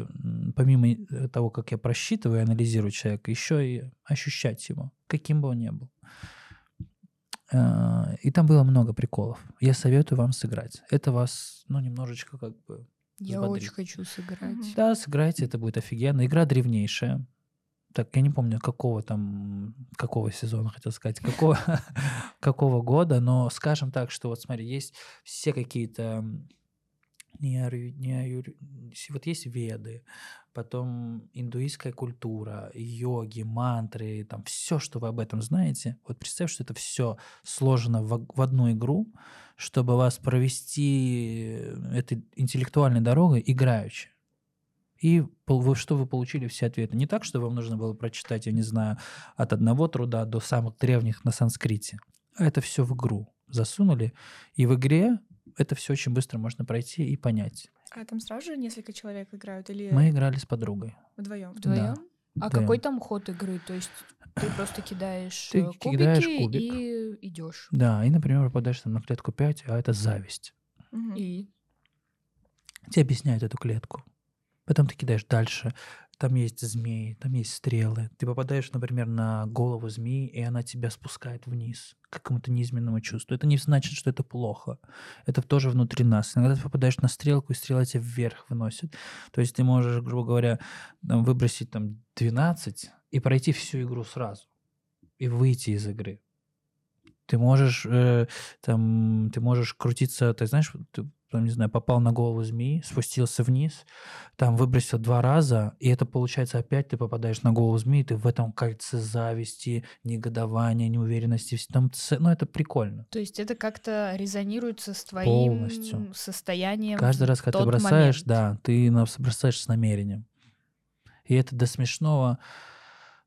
помимо э, того, как я просчитываю и анализирую человека, еще и ощущать его, каким бы он ни был. Э, И там было много приколов. Я советую вам сыграть. Это вас, ну, немножечко как бы Я очень хочу сыграть. Да, сыграйте, это будет офигенно. Игра древнейшая. Так, я не помню, какого там, какого сезона, хотел сказать, какого, какого года, но скажем так, что вот смотри, есть все какие-то не аю- не аю- вот есть веды, потом индуистская культура, йоги, мантры, там все, что вы об этом знаете. Вот представь, что это все сложено в, в одну игру, чтобы вас провести этой интеллектуальной дорогой играючи. И что вы получили все ответы. Не так, что вам нужно было прочитать, я не знаю, от одного труда до самых древних на санскрите. А это все в игру засунули. И в игре это все очень быстро можно пройти и понять. А там сразу же несколько человек играют или Мы играли с подругой. вдвоем? Вдвоем? А вдвоем. какой там ход игры? То есть ты просто кидаешь Ты э, кубики кидаешь кубик. и идешь. Да, и, например, попадаешь там на клетку 5, а это зависть. Мгм. И Тебе объясняют эту клетку. Потом ты кидаешь дальше. Там есть змеи, там есть стрелы. Ты попадаешь, например, на голову змеи, и она тебя спускает вниз к какому-то неизменному чувству. Это не значит, что это плохо. Это тоже внутри нас. Иногда ты попадаешь на стрелку, и стрела тебя вверх выносит. То есть ты можешь, грубо говоря, выбросить там 12 и пройти всю игру сразу. И выйти из игры. Ты можешь, э, там, ты можешь крутиться, ты знаешь, ты, там, не знаю, попал на голову змеи, спустился вниз, там выбросил два раза, и это получается опять ты попадаешь на голову змеи, ты в этом кольце зависти, негодования, неуверенности, там, ну это прикольно. то есть это как-то резонируется с твоим Полностью. состоянием. Каждый раз, когда ты бросаешь, момент. да, ты бросаешь с намерением. И это до смешного.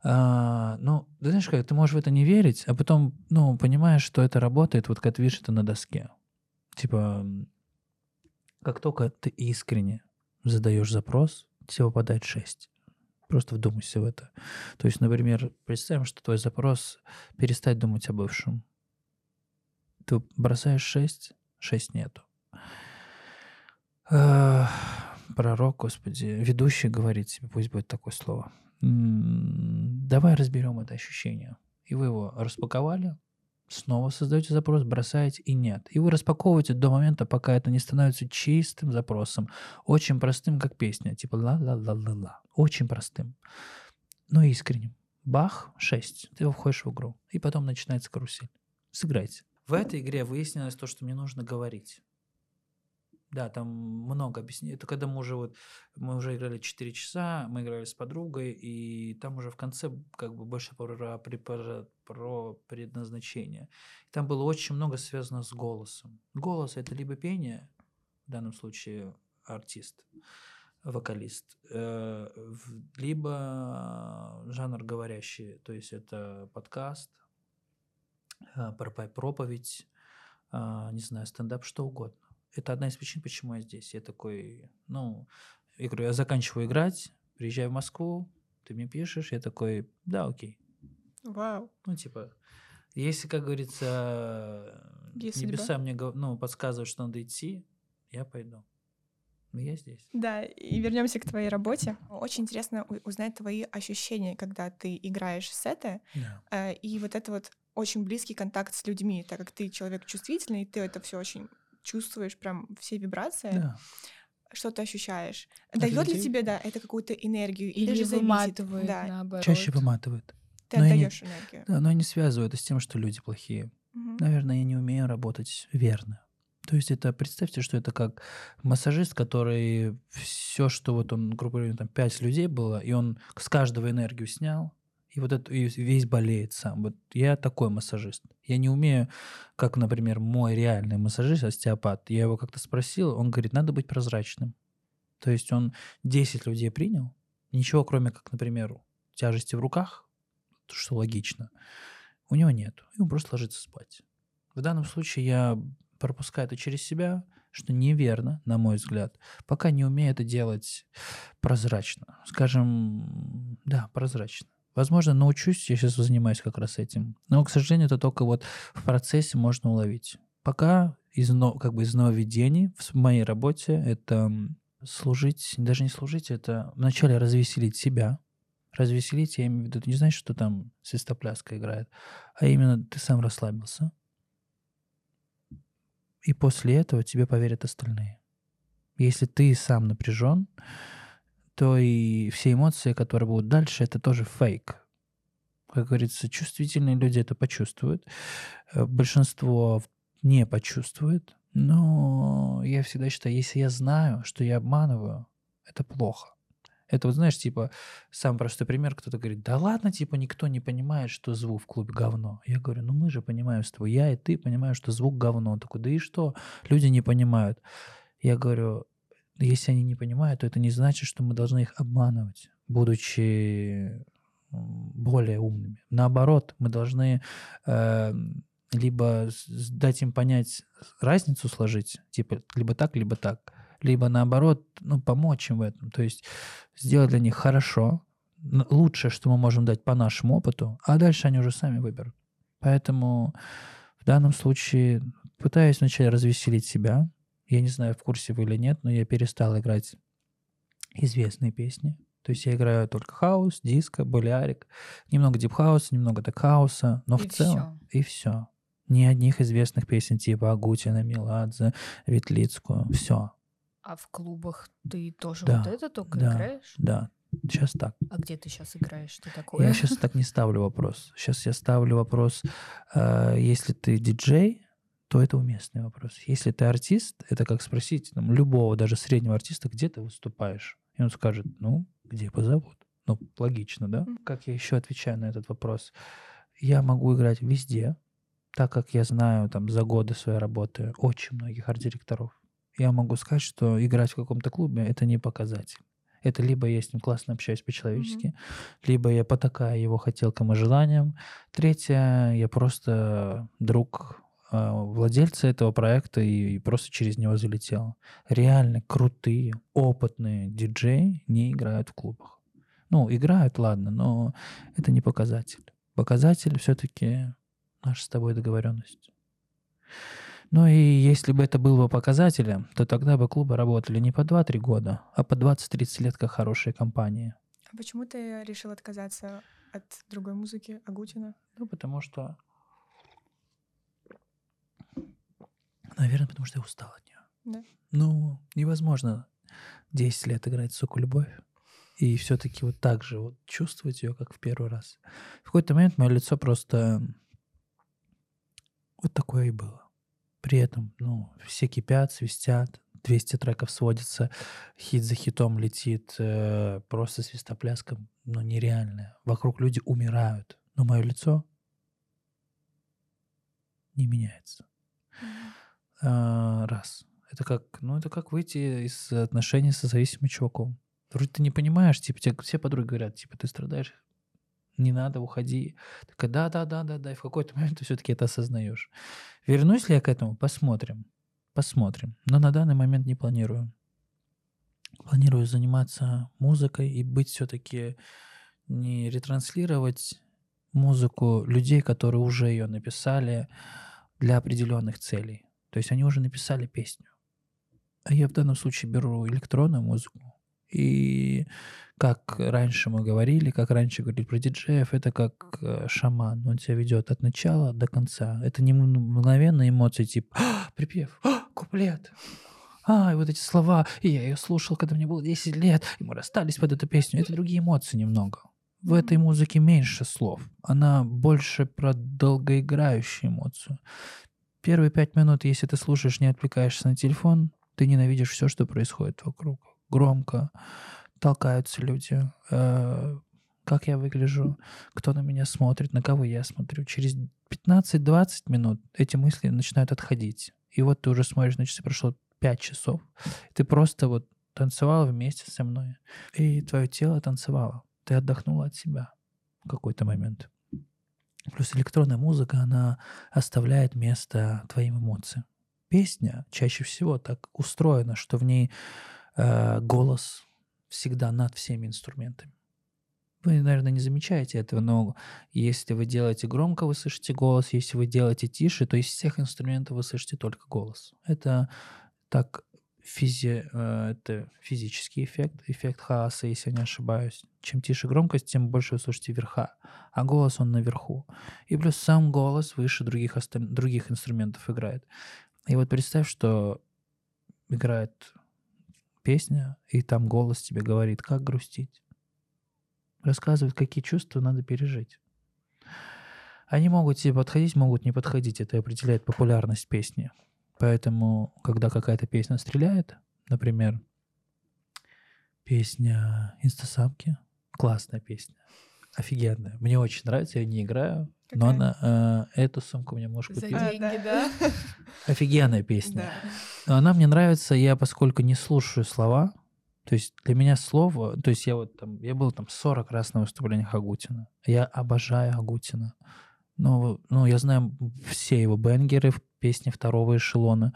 а, ну, ты знаешь, как ты можешь в это не верить, а потом, ну, понимаешь, что это работает, вот ты видишь это на доске. Типа, как только ты искренне задаешь запрос, тебе выпадает 6. Просто вдумайся в это. То есть, например, представим, что твой запрос перестать думать о бывшем. Ты бросаешь 6, 6 нету. Пророк, Господи, ведущий говорит тебе, пусть будет такое слово. Давай разберем это ощущение. И вы его распаковали, снова создаете запрос, бросаете и нет. И вы распаковываете до момента, пока это не становится чистым запросом, очень простым, как песня, типа ла-ла-ла-ла-ла. Очень простым, но искренним. Бах, 6. Ты входишь в игру. И потом начинается карусель. Сыграйте. В этой игре выяснилось то, что мне нужно говорить. Да, там много объяснений. Это когда мы уже вот мы уже играли 4 часа, мы играли с подругой, и там уже в конце как бы больше про, про, про предназначение. Там было очень много связано с голосом. Голос это либо пение, в данном случае артист, вокалист, э, либо жанр говорящий, то есть это подкаст, э, проповедь, а, не знаю, стендап, что угодно. Это одна из причин, почему я здесь. Я такой, ну, я говорю, я заканчиваю играть, приезжаю в Москву, ты мне пишешь, я такой, да, окей. Вау. Ну, типа, если, как говорится, Есть небеса мне гов- ну, подсказывают, что надо идти, я пойду. Ну, я здесь. Да, и вернемся к твоей работе. Очень интересно узнать твои ощущения, когда ты играешь сеты, Да. э, и вот это вот очень близкий контакт с людьми, так как ты человек чувствительный, ты это все очень чувствуешь, прям все вибрации, Да. что ты ощущаешь. От Дает ли тебе, да, это какую-то энергию или, Или же зависит? выматывает, Да, наоборот. Чаще выматывает. ты но я не- отдаешь энергию. Да, но я не связываю это с тем, что люди плохие. Мгм. Наверное, я не умею работать верно. То есть это, представьте, что это как массажист, который все, что вот он, грубо говоря, там пять людей было, и он с каждого энергию снял, и вот это и весь болеет сам. Вот я такой массажист. Я не умею, как, например, мой реальный массажист, остеопат. Я его как-то спросил, он говорит, надо быть прозрачным. То есть он 10 людей принял, ничего, кроме как, например, тяжести в руках, что логично, у него нет. И он просто ложится спать. В данном случае я пропускаю это через себя, что неверно, на мой взгляд, пока не умею это делать прозрачно. Скажем, да, прозрачно. Возможно, научусь, я сейчас занимаюсь как раз этим. Но, к сожалению, это только вот в процессе можно уловить. Пока из, как бы из нововведений в моей работе это служить, даже не служить, это вначале развеселить себя. Развеселить, я имею в виду, не знаешь, что там свистопляска играет, а именно ты сам расслабился. И после этого тебе поверят остальные. Если ты сам напряжен, то и все эмоции, которые будут дальше, это тоже фейк. Как говорится, чувствительные люди это почувствуют. Э, большинство не почувствует. Но я всегда считаю, если я знаю, что я обманываю, это плохо. Это вот, знаешь, типа, самый простой пример, кто-то говорит, да ладно, типа, никто не понимает, что звук в клубе говно. Я говорю, ну мы же понимаем с тобой, я и ты понимаем, что звук говно. Он такой, да и что? Люди не понимают. Я говорю, если они не понимают, то это не значит, что мы должны их обманывать, будучи более умными. Наоборот, мы должны э, либо дать им понять, разницу сложить, типа либо так, либо так, либо наоборот, ну, помочь им в этом. То есть сделать для них хорошо, лучшее, что мы можем дать по нашему опыту, а дальше они уже сами выберут. Поэтому в данном случае пытаюсь вначале развеселить себя, я не знаю, в курсе вы или нет, но я перестал играть известные песни. То есть я играю только хаус, диско, balearic, немного дипхауса, немного тек-хауса, но и в целом всё. и все. Ни одних известных песен типа Агутина, Меладзе, Ветлицкую. Все. А в клубах ты тоже да, вот это только да, играешь? Да, сейчас так. А где ты сейчас играешь? Что такое? Я сейчас так не ставлю вопрос. Сейчас я ставлю вопрос, э, если ты диджей, то это уместный вопрос. Если ты артист, это как спросить там, любого, даже среднего артиста, где ты выступаешь. И он скажет, ну, где позовут. Ну, логично, да? Как я еще отвечаю на этот вопрос? Я могу играть везде, так как я знаю там за годы своей работы очень многих арт-директоров. Я могу сказать, что играть в каком-то клубе — это не показатель. Это либо я с ним классно общаюсь по-человечески, mm-hmm. либо я потакаю его хотелкам и желаниям. Третье, я просто друг владельца этого проекта и, и просто через него залетел. Реально крутые, опытные диджеи не играют в клубах. Ну, играют, ладно, но это не показатель. Показатель все-таки наша с тобой договоренность. Ну и если бы это было бы показателем, то тогда бы клубы работали не по 2-3 года, а по 20-30 лет как хорошие компании. А почему ты решил отказаться от другой музыки Агутина? Ну, потому что Наверное, потому что я устал от нее. Да. Ну, невозможно 10 лет играть суку любовь и все-таки вот так же вот чувствовать ее, как в первый раз. В какой-то момент мое лицо просто вот такое и было. При этом, ну, все кипят, свистят, 200 треков сводится, хит за хитом летит, э, просто свистопляском, ну, нереальное. Вокруг люди умирают, но мое лицо не меняется. А, раз. Это как, ну, это как выйти из отношений со зависимым чуваком. Вроде ты не понимаешь, типа, тебе все подруги говорят, типа, ты страдаешь, не надо, уходи. Такая, да, да, да, да, да. И в какой-то момент ты все-таки это осознаешь. Вернусь ли я к этому? Посмотрим. Посмотрим. Но на данный момент не планирую. Планирую заниматься музыкой и быть все-таки не ретранслировать музыку людей, которые уже ее написали для определенных целей. То есть они уже написали песню. А я в данном случае беру электронную музыку. И как раньше мы говорили, как раньше говорили про диджеев, это как э, шаман. Он тебя ведет от начала до конца. Это не мгновенные эмоции, типа а, припев, а, куплет. А, и вот эти слова, и я ее слушал, когда мне было 10 лет, и мы расстались под эту песню. Это другие эмоции немного. В этой музыке меньше слов. Она больше про долгоиграющую эмоцию. Первые пять минут, если ты слушаешь, не отвлекаешься на телефон, ты ненавидишь все, что происходит вокруг. Громко, толкаются люди, э, как я выгляжу, кто на меня смотрит, на кого я смотрю. Через 15-20 минут эти мысли начинают отходить. И вот ты уже смотришь на часы, прошло 5 часов. Ты просто вот танцевала вместе со мной. И твое тело танцевало. Ты отдохнула от себя в какой-то момент. Плюс электронная музыка, она оставляет место твоим эмоциям. Песня чаще всего так устроена, что в ней э, голос всегда над всеми инструментами. Вы, наверное, не замечаете этого, но если вы делаете громко, вы слышите голос, если вы делаете тише, то из всех инструментов вы слышите только голос. Это так физи, э, это физический эффект, эффект хаоса, если я не ошибаюсь. Чем тише громкость, тем больше вы слышите верха, а голос он наверху. И плюс сам голос выше других, осталь... других инструментов играет. И вот представь, что играет песня, и там голос тебе говорит, как грустить. Рассказывает, какие чувства надо пережить. Они могут тебе подходить, могут не подходить. Это определяет популярность песни. Поэтому, когда какая-то песня стреляет, например, песня «Инстасамки», классная песня, офигенная. Мне очень нравится, я не играю, Какая? но она, э, эту сумку мне можешь купить. За деньги, да? Офигенная песня. Но она мне нравится, я поскольку не слушаю слова, то есть для меня слово, то есть я вот там, я был там 40 раз на выступлениях Агутина. Я обожаю Агутина. Ну, ну, я знаю все его бенгеры, песни второго эшелона,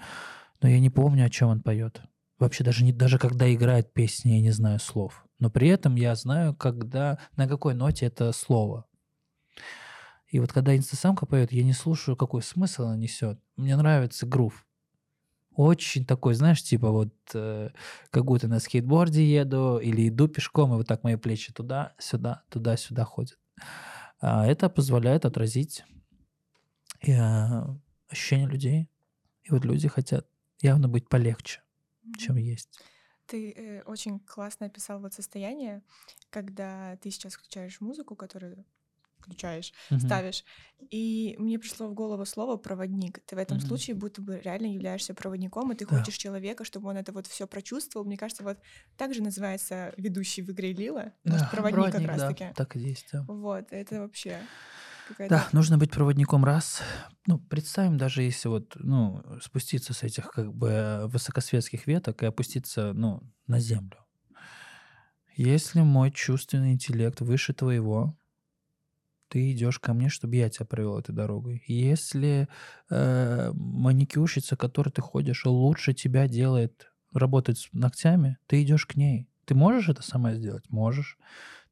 но я не помню, о чем он поет. Вообще даже, не, даже когда играет песни, я не знаю слов. Но при этом я знаю, когда, на какой ноте это слово. И вот когда инстасамка поет, я не слушаю, какой смысл она несет. Мне нравится грув. Очень такой, знаешь, типа вот э, как будто на скейтборде еду или иду пешком, и вот так мои плечи туда-сюда, туда-сюда ходят. А это позволяет отразить э, ощущения людей. И вот люди хотят явно быть полегче, чем есть. Ты э, очень классно описал вот состояние, когда ты сейчас включаешь музыку, которую включаешь, угу. ставишь. И мне пришло в голову слово проводник. Ты в этом угу. случае будто бы реально являешься проводником, и ты да. хочешь человека, чтобы он это вот все прочувствовал. Мне кажется, вот так же называется ведущий в игре Лила. Да, проводник, проводник как раз таки. Так и есть, да. Вот, это вообще. Да, нужно быть проводником раз. Ну, представим, даже если вот, ну, спуститься с этих как бы высокосветских веток и опуститься, ну, на землю. Если мой чувственный интеллект выше твоего, ты идешь ко мне, чтобы я тебя провел этой дорогой. Если э, маникюрщица, которой ты ходишь, лучше тебя делает, работает с ногтями, ты идешь к ней. Ты можешь это сама сделать? Можешь.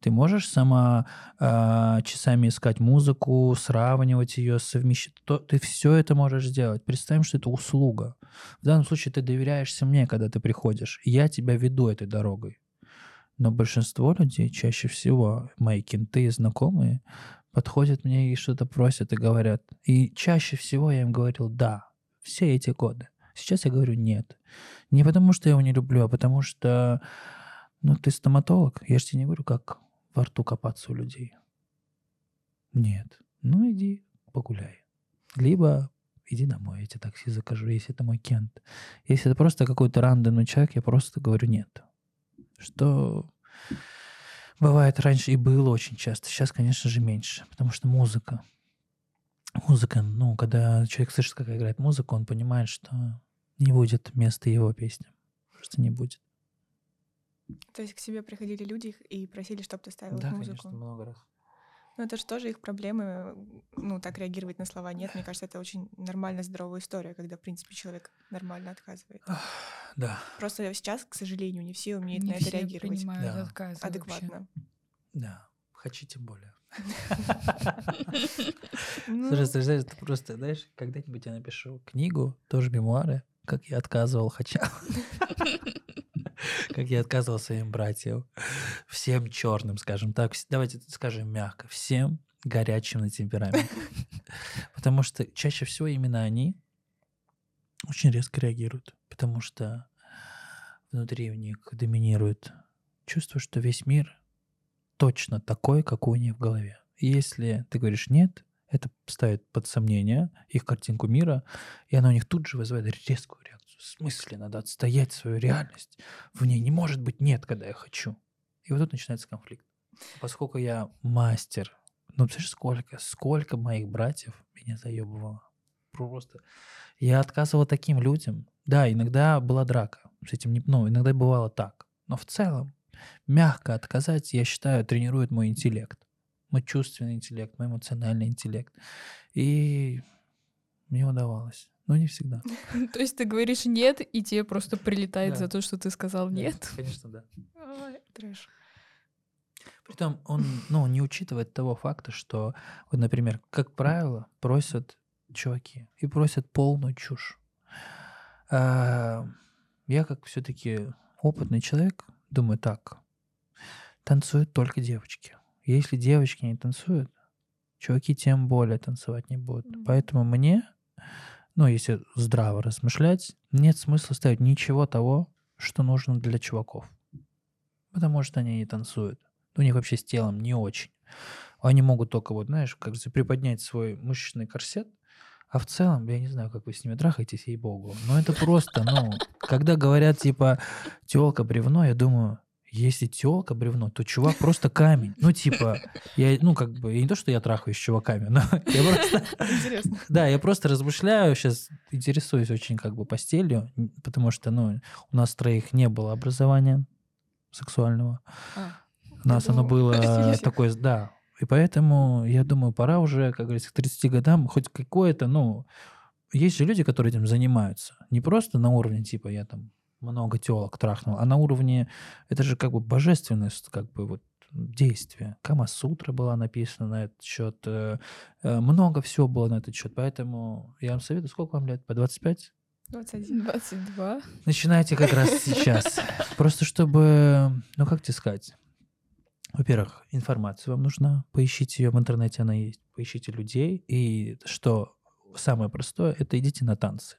Ты можешь сама э, часами искать музыку, сравнивать ее, совмещать. То, ты все это можешь сделать. Представим, что это услуга. В данном случае ты доверяешься мне, когда ты приходишь. Я тебя веду этой дорогой. Но большинство людей, чаще всего мои кенты и знакомые, подходят мне и что-то просят и говорят. И чаще всего я им говорил «да» все эти годы. Сейчас я говорю «нет». Не потому, что я его не люблю, а потому что, ну, ты стоматолог. Я же тебе не говорю, как во рту копаться у людей. Нет. Ну, иди погуляй. Либо иди домой, я тебе такси закажу, если это мой кент. Если это просто какой-то рандомный человек, я просто говорю нет. Что Бывает раньше и было очень часто. Сейчас, конечно же, меньше, потому что музыка. Музыка, ну, когда человек слышит, как играет музыку, он понимает, что не будет места его песни. Просто не будет. То есть к себе приходили люди и просили, чтобы ты ставил да, музыку? Да, конечно, много раз. Ну, это же тоже их проблемы, ну, так реагировать на слова нет. Мне кажется, это очень нормальная, здоровая история, когда, в принципе, человек нормально отказывает. Да. Просто сейчас, к сожалению, не все умеют не на это реагировать. Да. отказы адекватно. Вообще. Да. Хочу тем более. Слушай, слушай, ты просто, знаешь, когда-нибудь я напишу книгу, тоже мемуары, как я отказывал Хача. Как я отказывал своим братьям. Всем черным, скажем так. Давайте скажем мягко. Всем горячим на темперамент. Потому что чаще всего именно они очень резко реагируют. Потому что внутри у них доминирует чувство, что весь мир точно такой, какой у них в голове. И если ты говоришь «нет», это ставит под сомнение их картинку мира, и она у них тут же вызывает резкую смысле надо отстоять свою реальность. В ней не может быть нет, когда я хочу. И вот тут начинается конфликт. Поскольку я мастер, ну, представляешь, сколько, сколько моих братьев меня заебывало. Просто. Я отказывал таким людям. Да, иногда была драка. С этим не, ну, иногда бывало так. Но в целом, мягко отказать, я считаю, тренирует мой интеллект. Мой чувственный интеллект, мой эмоциональный интеллект. И мне удавалось. Но не всегда. То есть ты говоришь нет, и тебе просто прилетает за то, что ты сказал нет? Конечно, да. Трэш. Притом он ну, не учитывает того факта, что, вот, например, как правило, просят чуваки и просят полную чушь. А, я как все-таки опытный человек думаю так. Танцуют только девочки. Если девочки не танцуют, чуваки тем более танцевать не будут. Поэтому мне ну, если здраво размышлять, нет смысла ставить ничего того, что нужно для чуваков. Потому что они не танцуют. У них вообще с телом не очень. Они могут только вот, знаешь, как приподнять свой мышечный корсет, а в целом, я не знаю, как вы с ними трахаетесь, ей-богу. Но это просто, ну, когда говорят, типа, телка бревно, я думаю, если телка бревно, то чувак просто камень. Ну, типа, я, ну, как бы, не то, что я трахаюсь с чуваками, но я просто... Интересно. Да, я просто размышляю, сейчас интересуюсь очень как бы постелью, потому что, ну, у нас троих не было образования сексуального. А, у нас оно было такое, да. И поэтому, я думаю, пора уже, как говорится, к 30 годам хоть какое-то, ну, есть же люди, которые этим занимаются. Не просто на уровне, типа, я там много телок трахнул, а на уровне, это же как бы божественность, как бы вот действия. Кама-сутра была написана на этот счет, э, э, много всего было на этот счет, поэтому я вам советую, сколько вам лет, по 25? 21. 22. Начинайте как раз сейчас. Просто чтобы, ну как тебе сказать, во-первых, информация вам нужна, поищите ее в интернете, она есть, поищите людей, и что самое простое, это идите на танцы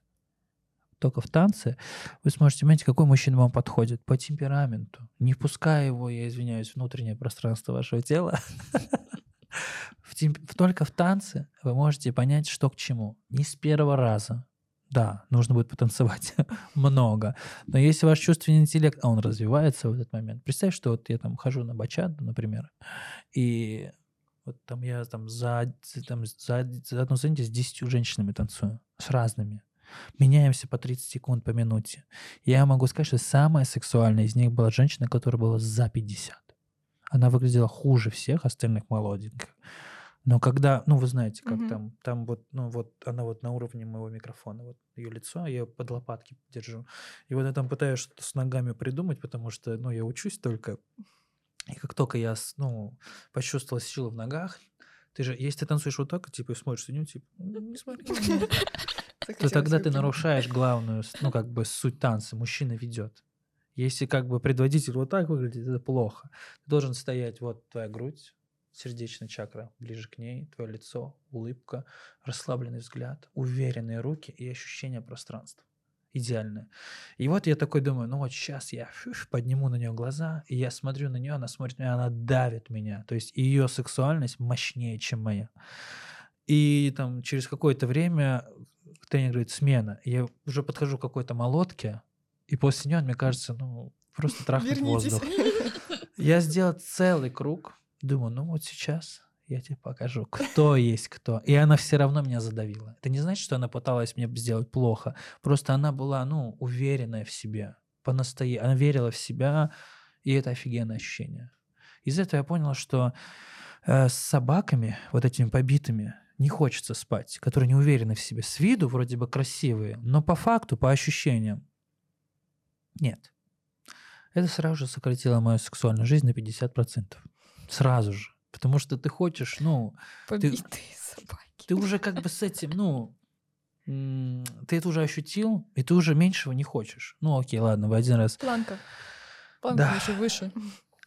только в танце, вы сможете понять, какой мужчина вам подходит по темпераменту, не впуская его, я извиняюсь, внутреннее пространство вашего тела. Только в танце вы можете понять, что к чему. Не с первого раза. Да, нужно будет потанцевать много. Но если ваш чувственный интеллект, а он развивается в этот момент, представь, что вот я там хожу на бачаду, например, и вот там я там за, там, за, за одно занятие с 10 женщинами танцую, с разными. Меняемся по 30 секунд по минуте. Я могу сказать, что самая сексуальная из них была женщина, которая была за 50. Она выглядела хуже всех остальных молоденьких. Но когда, ну вы знаете, как mm-hmm. там, там вот, ну вот она вот на уровне моего микрофона, вот ее лицо, я ее под лопатки держу. И вот я там пытаюсь что-то с ногами придумать, потому что, ну, я учусь только. И как только я, ну, почувствовал силу в ногах, ты же, если ты танцуешь вот так, типа, и смотришь на нее, типа, не смотри то тогда ты нарушаешь главную, ну, как бы суть танца. Мужчина ведет. Если как бы предводитель вот так выглядит, это плохо. Ты должен стоять, вот твоя грудь, сердечная чакра ближе к ней, твое лицо, улыбка, расслабленный взгляд, уверенные руки и ощущение пространства. Идеальное. И вот я такой думаю, ну вот сейчас я подниму на нее глаза, и я смотрю на нее, она смотрит на меня, она давит меня. То есть ее сексуальность мощнее, чем моя. И там через какое-то время тренер говорит, смена. Я уже подхожу к какой-то молотке, и после нее, мне кажется, ну, просто трахнуть воздух. Я сделал целый круг. Думаю, ну вот сейчас я тебе покажу, кто есть кто. И она все равно меня задавила. Это не значит, что она пыталась мне сделать плохо. Просто она была, ну, уверенная в себе. по настоящему Она верила в себя, и это офигенное ощущение. Из этого я понял, что э, с собаками, вот этими побитыми, не хочется спать, которые не уверены в себе. С виду вроде бы красивые, но по факту, по ощущениям, нет. Это сразу же сократило мою сексуальную жизнь на 50%. Сразу же. Потому что ты хочешь, ну... Побитые ты, собаки. Ты уже как бы с этим, ну... Ты это уже ощутил, и ты уже меньшего не хочешь. Ну окей, ладно, в один раз. Планка. Планка да. еще выше.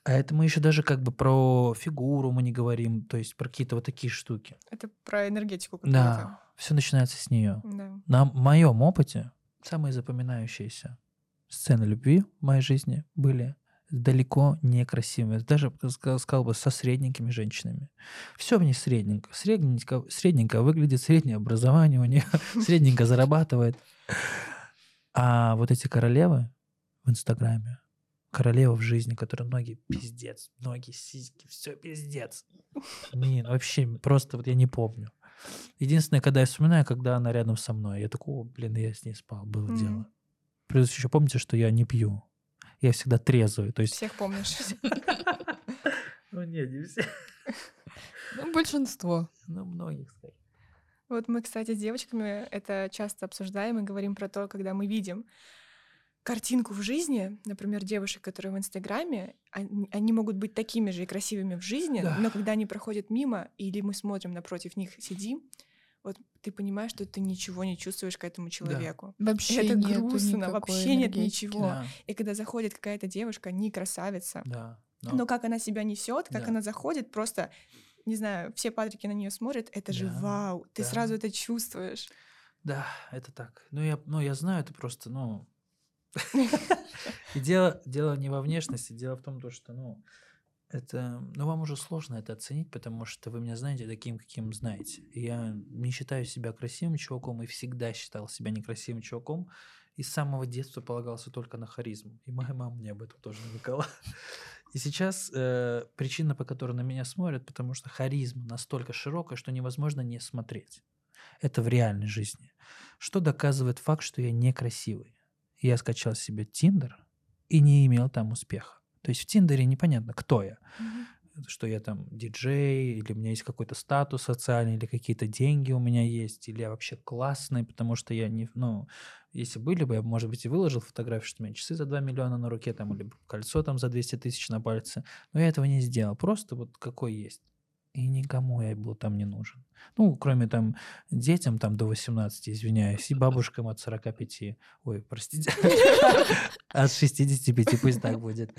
А это мы еще даже как бы про фигуру мы не говорим, то есть про какие-то вот такие штуки. Это про энергетику. Да, все начинается с нее. Да. На моем опыте самые запоминающиеся сцены любви в моей жизни были далеко не красивыми. Даже, сказал, сказал бы, со средненькими женщинами. Все в ней средненько. Средненько, средненько выглядит, среднее образование у нее, средненько зарабатывает. А вот эти королевы в Инстаграме, королева в жизни, которая ноги пиздец, ноги, сиськи, все пиздец. Блин, вообще просто вот я не помню. Единственное, когда я вспоминаю, когда она рядом со мной, я такой, блин, я с ней спал, было mm-hmm. дело. Плюс еще помните, что я не пью. Я всегда трезвый. То есть... Всех помнишь. Ну нет, не все. Ну, большинство. Ну, многих, скорее. Вот мы, кстати, с девочками это часто обсуждаем и говорим про то, когда мы видим картинку в жизни, например, девушек, которые в Инстаграме, они, они могут быть такими же и красивыми в жизни, да. но когда они проходят мимо, или мы смотрим напротив них, сидим, вот ты понимаешь, что ты ничего не чувствуешь к этому человеку. Да. Вообще это грустно, вообще нет ничего. Да. И когда заходит какая-то девушка, не красавица, да. но... но как она себя несет, как да. она заходит, просто не знаю, все патрики на нее смотрят, это же да. вау, ты да. сразу это чувствуешь. Да, это так. Ну я, ну я знаю, это просто, ну И дело, дело не во внешности, дело в том, что, ну, это, ну, вам уже сложно это оценить, потому что вы меня знаете таким, каким знаете. Я не считаю себя красивым чуваком и всегда считал себя некрасивым чуваком. И с самого детства полагался только на харизму. И моя мама мне об этом тоже намекала. И сейчас э, причина, по которой на меня смотрят, потому что харизма настолько широкая, что невозможно не смотреть. Это в реальной жизни. Что доказывает факт, что я некрасивый. Я скачал себе Тиндер и не имел там успеха. То есть в Тиндере непонятно, кто я. Mm-hmm. Что я там диджей, или у меня есть какой-то статус социальный, или какие-то деньги у меня есть, или я вообще классный, потому что я не... Ну, если были бы, я, может быть, и выложил фотографию, что у меня часы за 2 миллиона на руке, там, или кольцо там за 200 тысяч на пальце. Но я этого не сделал. Просто вот какой есть. И никому я был там не нужен. Ну, кроме там детям там до 18, извиняюсь, и бабушкам от 45. Ой, простите. От 65, пусть так будет.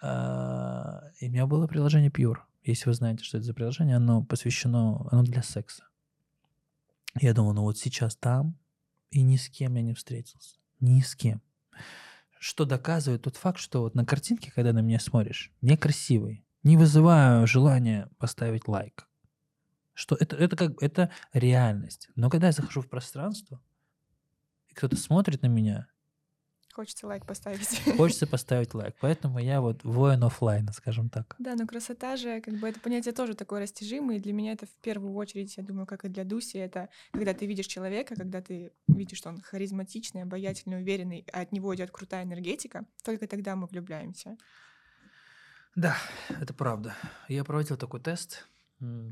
А, и у меня было приложение Pure. Если вы знаете, что это за приложение, оно посвящено, оно для секса. Я думал, ну вот сейчас там, и ни с кем я не встретился. Ни с кем. Что доказывает тот факт, что вот на картинке, когда на меня смотришь, некрасивый, не вызываю желания поставить лайк. Что это, это как это реальность. Но когда я захожу в пространство, и кто-то смотрит на меня, Хочется лайк поставить. Хочется поставить лайк. Поэтому я вот воин офлайна, скажем так. Да, но красота же, как бы это понятие тоже такое растяжимое. И для меня это в первую очередь, я думаю, как и для Дуси, это когда ты видишь человека, когда ты видишь, что он харизматичный, обаятельный, уверенный, а от него идет крутая энергетика, только тогда мы влюбляемся. Да, это правда. Я проводил такой тест,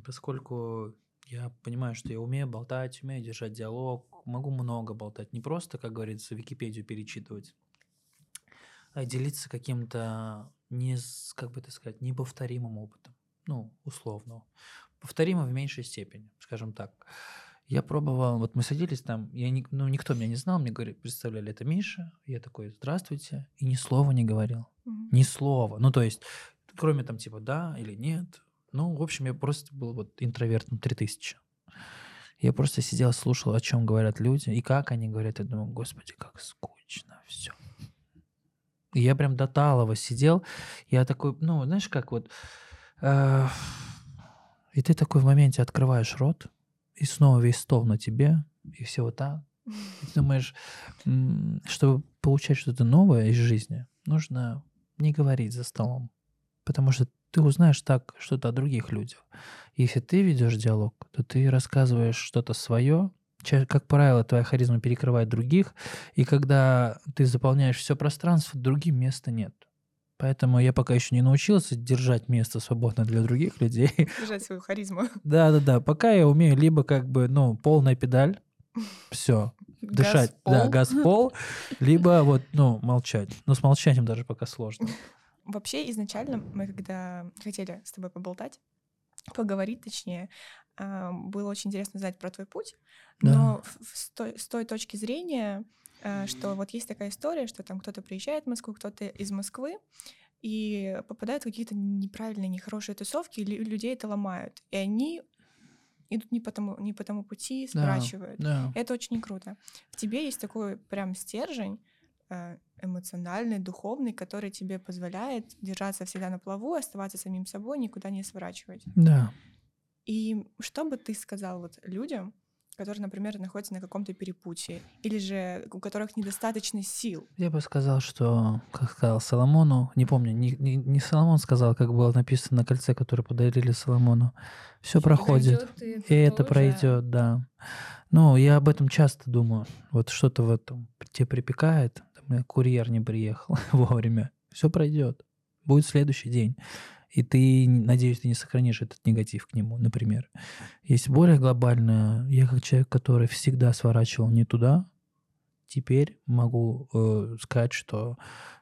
поскольку я понимаю, что я умею болтать, умею держать диалог, могу много болтать. Не просто, как говорится, Википедию перечитывать, а делиться каким-то, не, как бы это сказать, неповторимым опытом. Ну, условно. Повторимо в меньшей степени, скажем так. Я пробовал, вот мы садились там, я не, ну, никто меня не знал, мне говорит, представляли, это Миша. Я такой, здравствуйте, и ни слова не говорил. Mm-hmm. Ни слова. Ну, то есть, кроме там типа да или нет. Ну, в общем, я просто был вот интровертом 3000. Я просто сидел, слушал, о чем говорят люди, и как они говорят. Я думаю, господи, как скучно все. И я прям до талого сидел. Я такой, ну, знаешь, как вот... Э, и ты такой в моменте открываешь рот, и снова весь стол на тебе, и все вот так. И ты думаешь, чтобы получать что-то новое из жизни, нужно не говорить за столом. Потому что ты узнаешь так что-то о других людях. Если ты ведешь диалог, то ты рассказываешь что-то свое, как правило, твоя харизма перекрывает других, и когда ты заполняешь все пространство, другим места нет. Поэтому я пока еще не научился держать место свободно для других людей. Держать свою харизму. Да, да, да. Пока я умею либо как бы, ну, полная педаль, все, дышать, да, газ пол, либо вот, ну, молчать. Но с молчанием даже пока сложно. Вообще, изначально мы, когда хотели с тобой поболтать, поговорить точнее, а, было очень интересно знать про твой путь, да. но с той, с той точки зрения, Э, что вот есть такая история, что там кто-то приезжает в Москву, кто-то из Москвы, и попадают в какие-то неправильные, нехорошие тусовки, и людей это ломают. И они идут не по тому, не по тому пути, сворачивают. Да, да. Это очень круто. В тебе есть такой прям стержень э, эмоциональный, духовный, который тебе позволяет держаться всегда на плаву, оставаться самим собой, никуда не сворачивать. Да. И что бы ты сказал вот людям, которые, например, находятся на каком-то перепутье, или же у которых недостаточно сил. Я бы сказал, что, как сказал Соломону, не помню, не, не, не Соломон сказал, как было написано на кольце, которое подарили Соломону, все проходит, пройдет, и, и это пройдет, да. Ну, я об этом часто думаю. Вот что-то в этом тебе припекает, там, курьер не приехал вовремя, все пройдет, будет следующий день и ты, надеюсь, ты не сохранишь этот негатив к нему, например. Есть более глобальное. Я как человек, который всегда сворачивал не туда, теперь могу э, сказать, что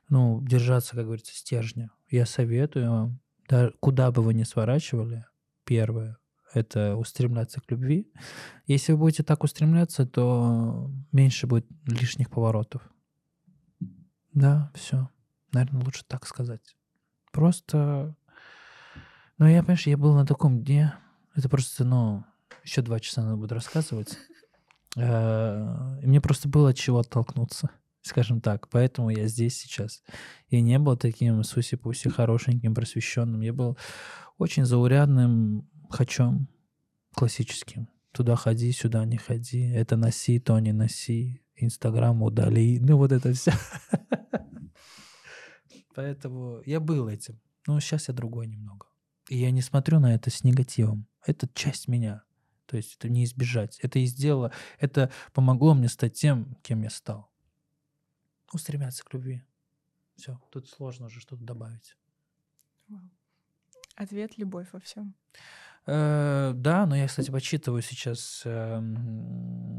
ну, держаться, как говорится, стержня. Я советую вам, да, куда бы вы ни сворачивали, первое, это устремляться к любви. Если вы будете так устремляться, то меньше будет лишних поворотов. Да, все. Наверное, лучше так сказать. Просто ну, я, понимаешь, я был на таком дне. Это просто, ну, еще два часа надо будет рассказывать. Э, и мне просто было от чего оттолкнуться скажем так. Поэтому я здесь сейчас. Я не был таким суси-пуси хорошеньким, просвещенным. Я был очень заурядным хачом классическим. Туда ходи, сюда не ходи. Это носи, то не носи. Инстаграм удали. Ну, вот это все. Поэтому я был этим. Но сейчас я другой немного. И я не смотрю на это с негативом. Это часть меня. То есть это не избежать. Это и сделало, это помогло мне стать тем, кем я стал. Устремляться к любви. Все, тут сложно уже что-то добавить. Ответ — любовь во всем. Э, да, но я, кстати, почитываю сейчас, э,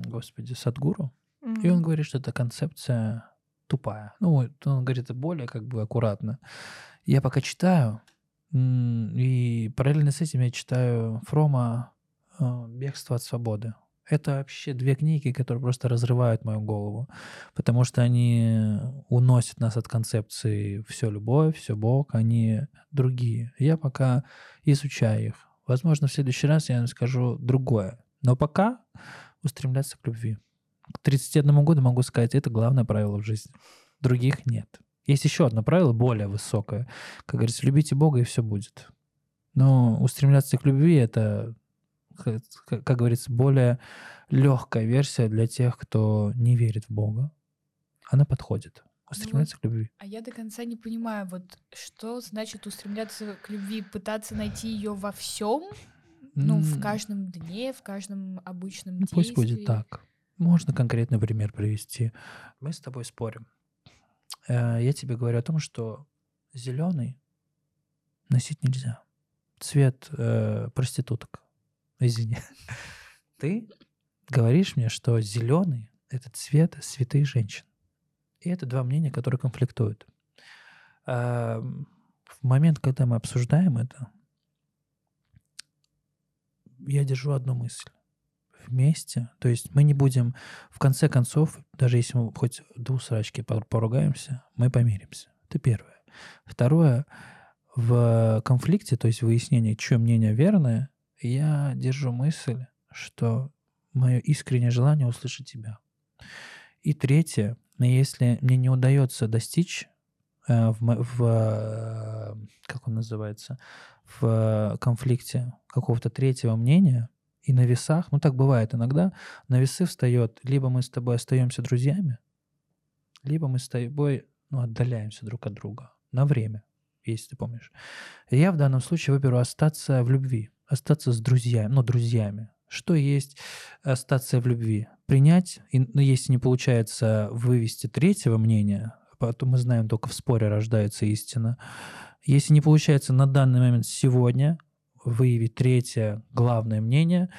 господи, Садгуру, mm-hmm. и он говорит, что эта концепция тупая. Ну, он говорит это более как бы аккуратно. Я пока читаю, и параллельно с этим я читаю Фрома а, «Бегство от свободы». Это вообще две книги, которые просто разрывают мою голову, потому что они уносят нас от концепции «все любовь», «все Бог», они другие. Я пока изучаю их. Возможно, в следующий раз я скажу другое. Но пока устремляться к любви. К 31 году могу сказать, это главное правило в жизни. Других нет. Есть еще одно правило, более высокое. Как говорится, любите Бога, и все будет. Но устремляться к любви — это как, как говорится, более легкая версия для тех, кто не верит в Бога. Она подходит. Устремляться ну, к любви. А я до конца не понимаю, вот что значит устремляться к любви, пытаться найти ее во всем, ну, в каждом дне, в каждом обычном ну, действии. Пусть будет так. Можно конкретный пример привести. Мы с тобой спорим. Э, я тебе говорю о том, что зеленый носить нельзя. Цвет э, проституток. Извини. Ты говоришь мне, что зеленый — это цвет святых женщин. И это два мнения, которые конфликтуют. А в момент, когда мы обсуждаем это, я держу одну мысль. Вместе. То есть мы не будем, в конце концов, даже если мы хоть двух срачки поругаемся, мы помиримся. Это первое. Второе, в конфликте, то есть выяснение, чье мнение верное, я держу мысль, что мое искреннее желание услышать тебя. И третье, если мне не удается достичь э, в, в э, как он называется, в конфликте какого-то третьего мнения, и на весах, ну так бывает иногда, на весы встает, либо мы с тобой остаемся друзьями, либо мы с тобой ну, отдаляемся друг от друга на время, если ты помнишь. Я в данном случае выберу остаться в любви остаться с друзьями, ну, друзьями. Что есть остаться в любви? Принять, и, ну, если не получается вывести третьего мнения, потом мы знаем, только в споре рождается истина. Если не получается на данный момент сегодня выявить третье главное мнение,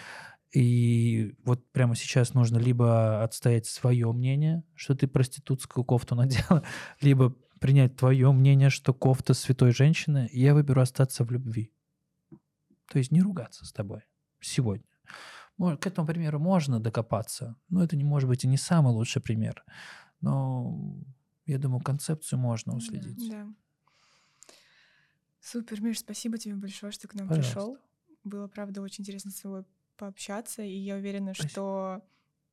и вот прямо сейчас нужно либо отстоять свое мнение, что ты проститутскую кофту надела, либо принять твое мнение, что кофта святой женщины, я выберу остаться в любви. То есть не ругаться с тобой сегодня. К этому примеру можно докопаться, но это не может быть и не самый лучший пример. Но я думаю, концепцию можно уследить. Да. да. Супер, Миш, спасибо тебе большое, что к нам Пожалуйста. пришел. Было, правда, очень интересно с тобой пообщаться, и я уверена, спасибо. что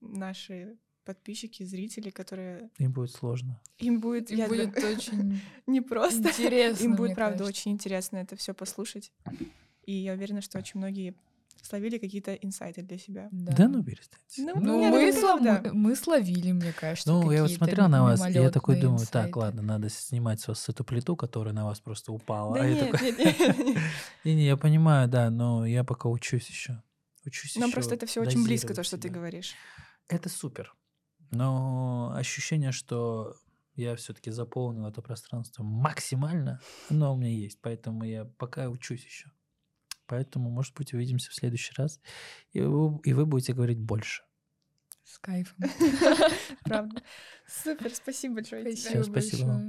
наши подписчики, зрители, которые... Им будет сложно. Им будет, Им будет очень непросто. Интересно. Им будет, правда, кажется. очень интересно это все послушать. И я уверена, что очень многие словили какие-то инсайты для себя. Да, да ну перестаньте. Ну, ну мы, слов, мы, мы словили, мне кажется. Ну, я вот смотрел на вас, и я такой думаю, инсайты. так, ладно, надо снимать с вас эту плиту, которая на вас просто упала. Да а нет, я такой... нет, нет, нет. Не, не, я понимаю, да, но я пока учусь еще. Учусь Нам просто это все очень близко, то, что ты говоришь. Это супер. Но ощущение, что я все-таки заполнил это пространство максимально, но у меня есть, поэтому я пока учусь еще. Поэтому, может быть, увидимся в следующий раз, и вы, и вы будете говорить больше. С кайфом. Правда. Супер, спасибо большое. Спасибо, спасибо.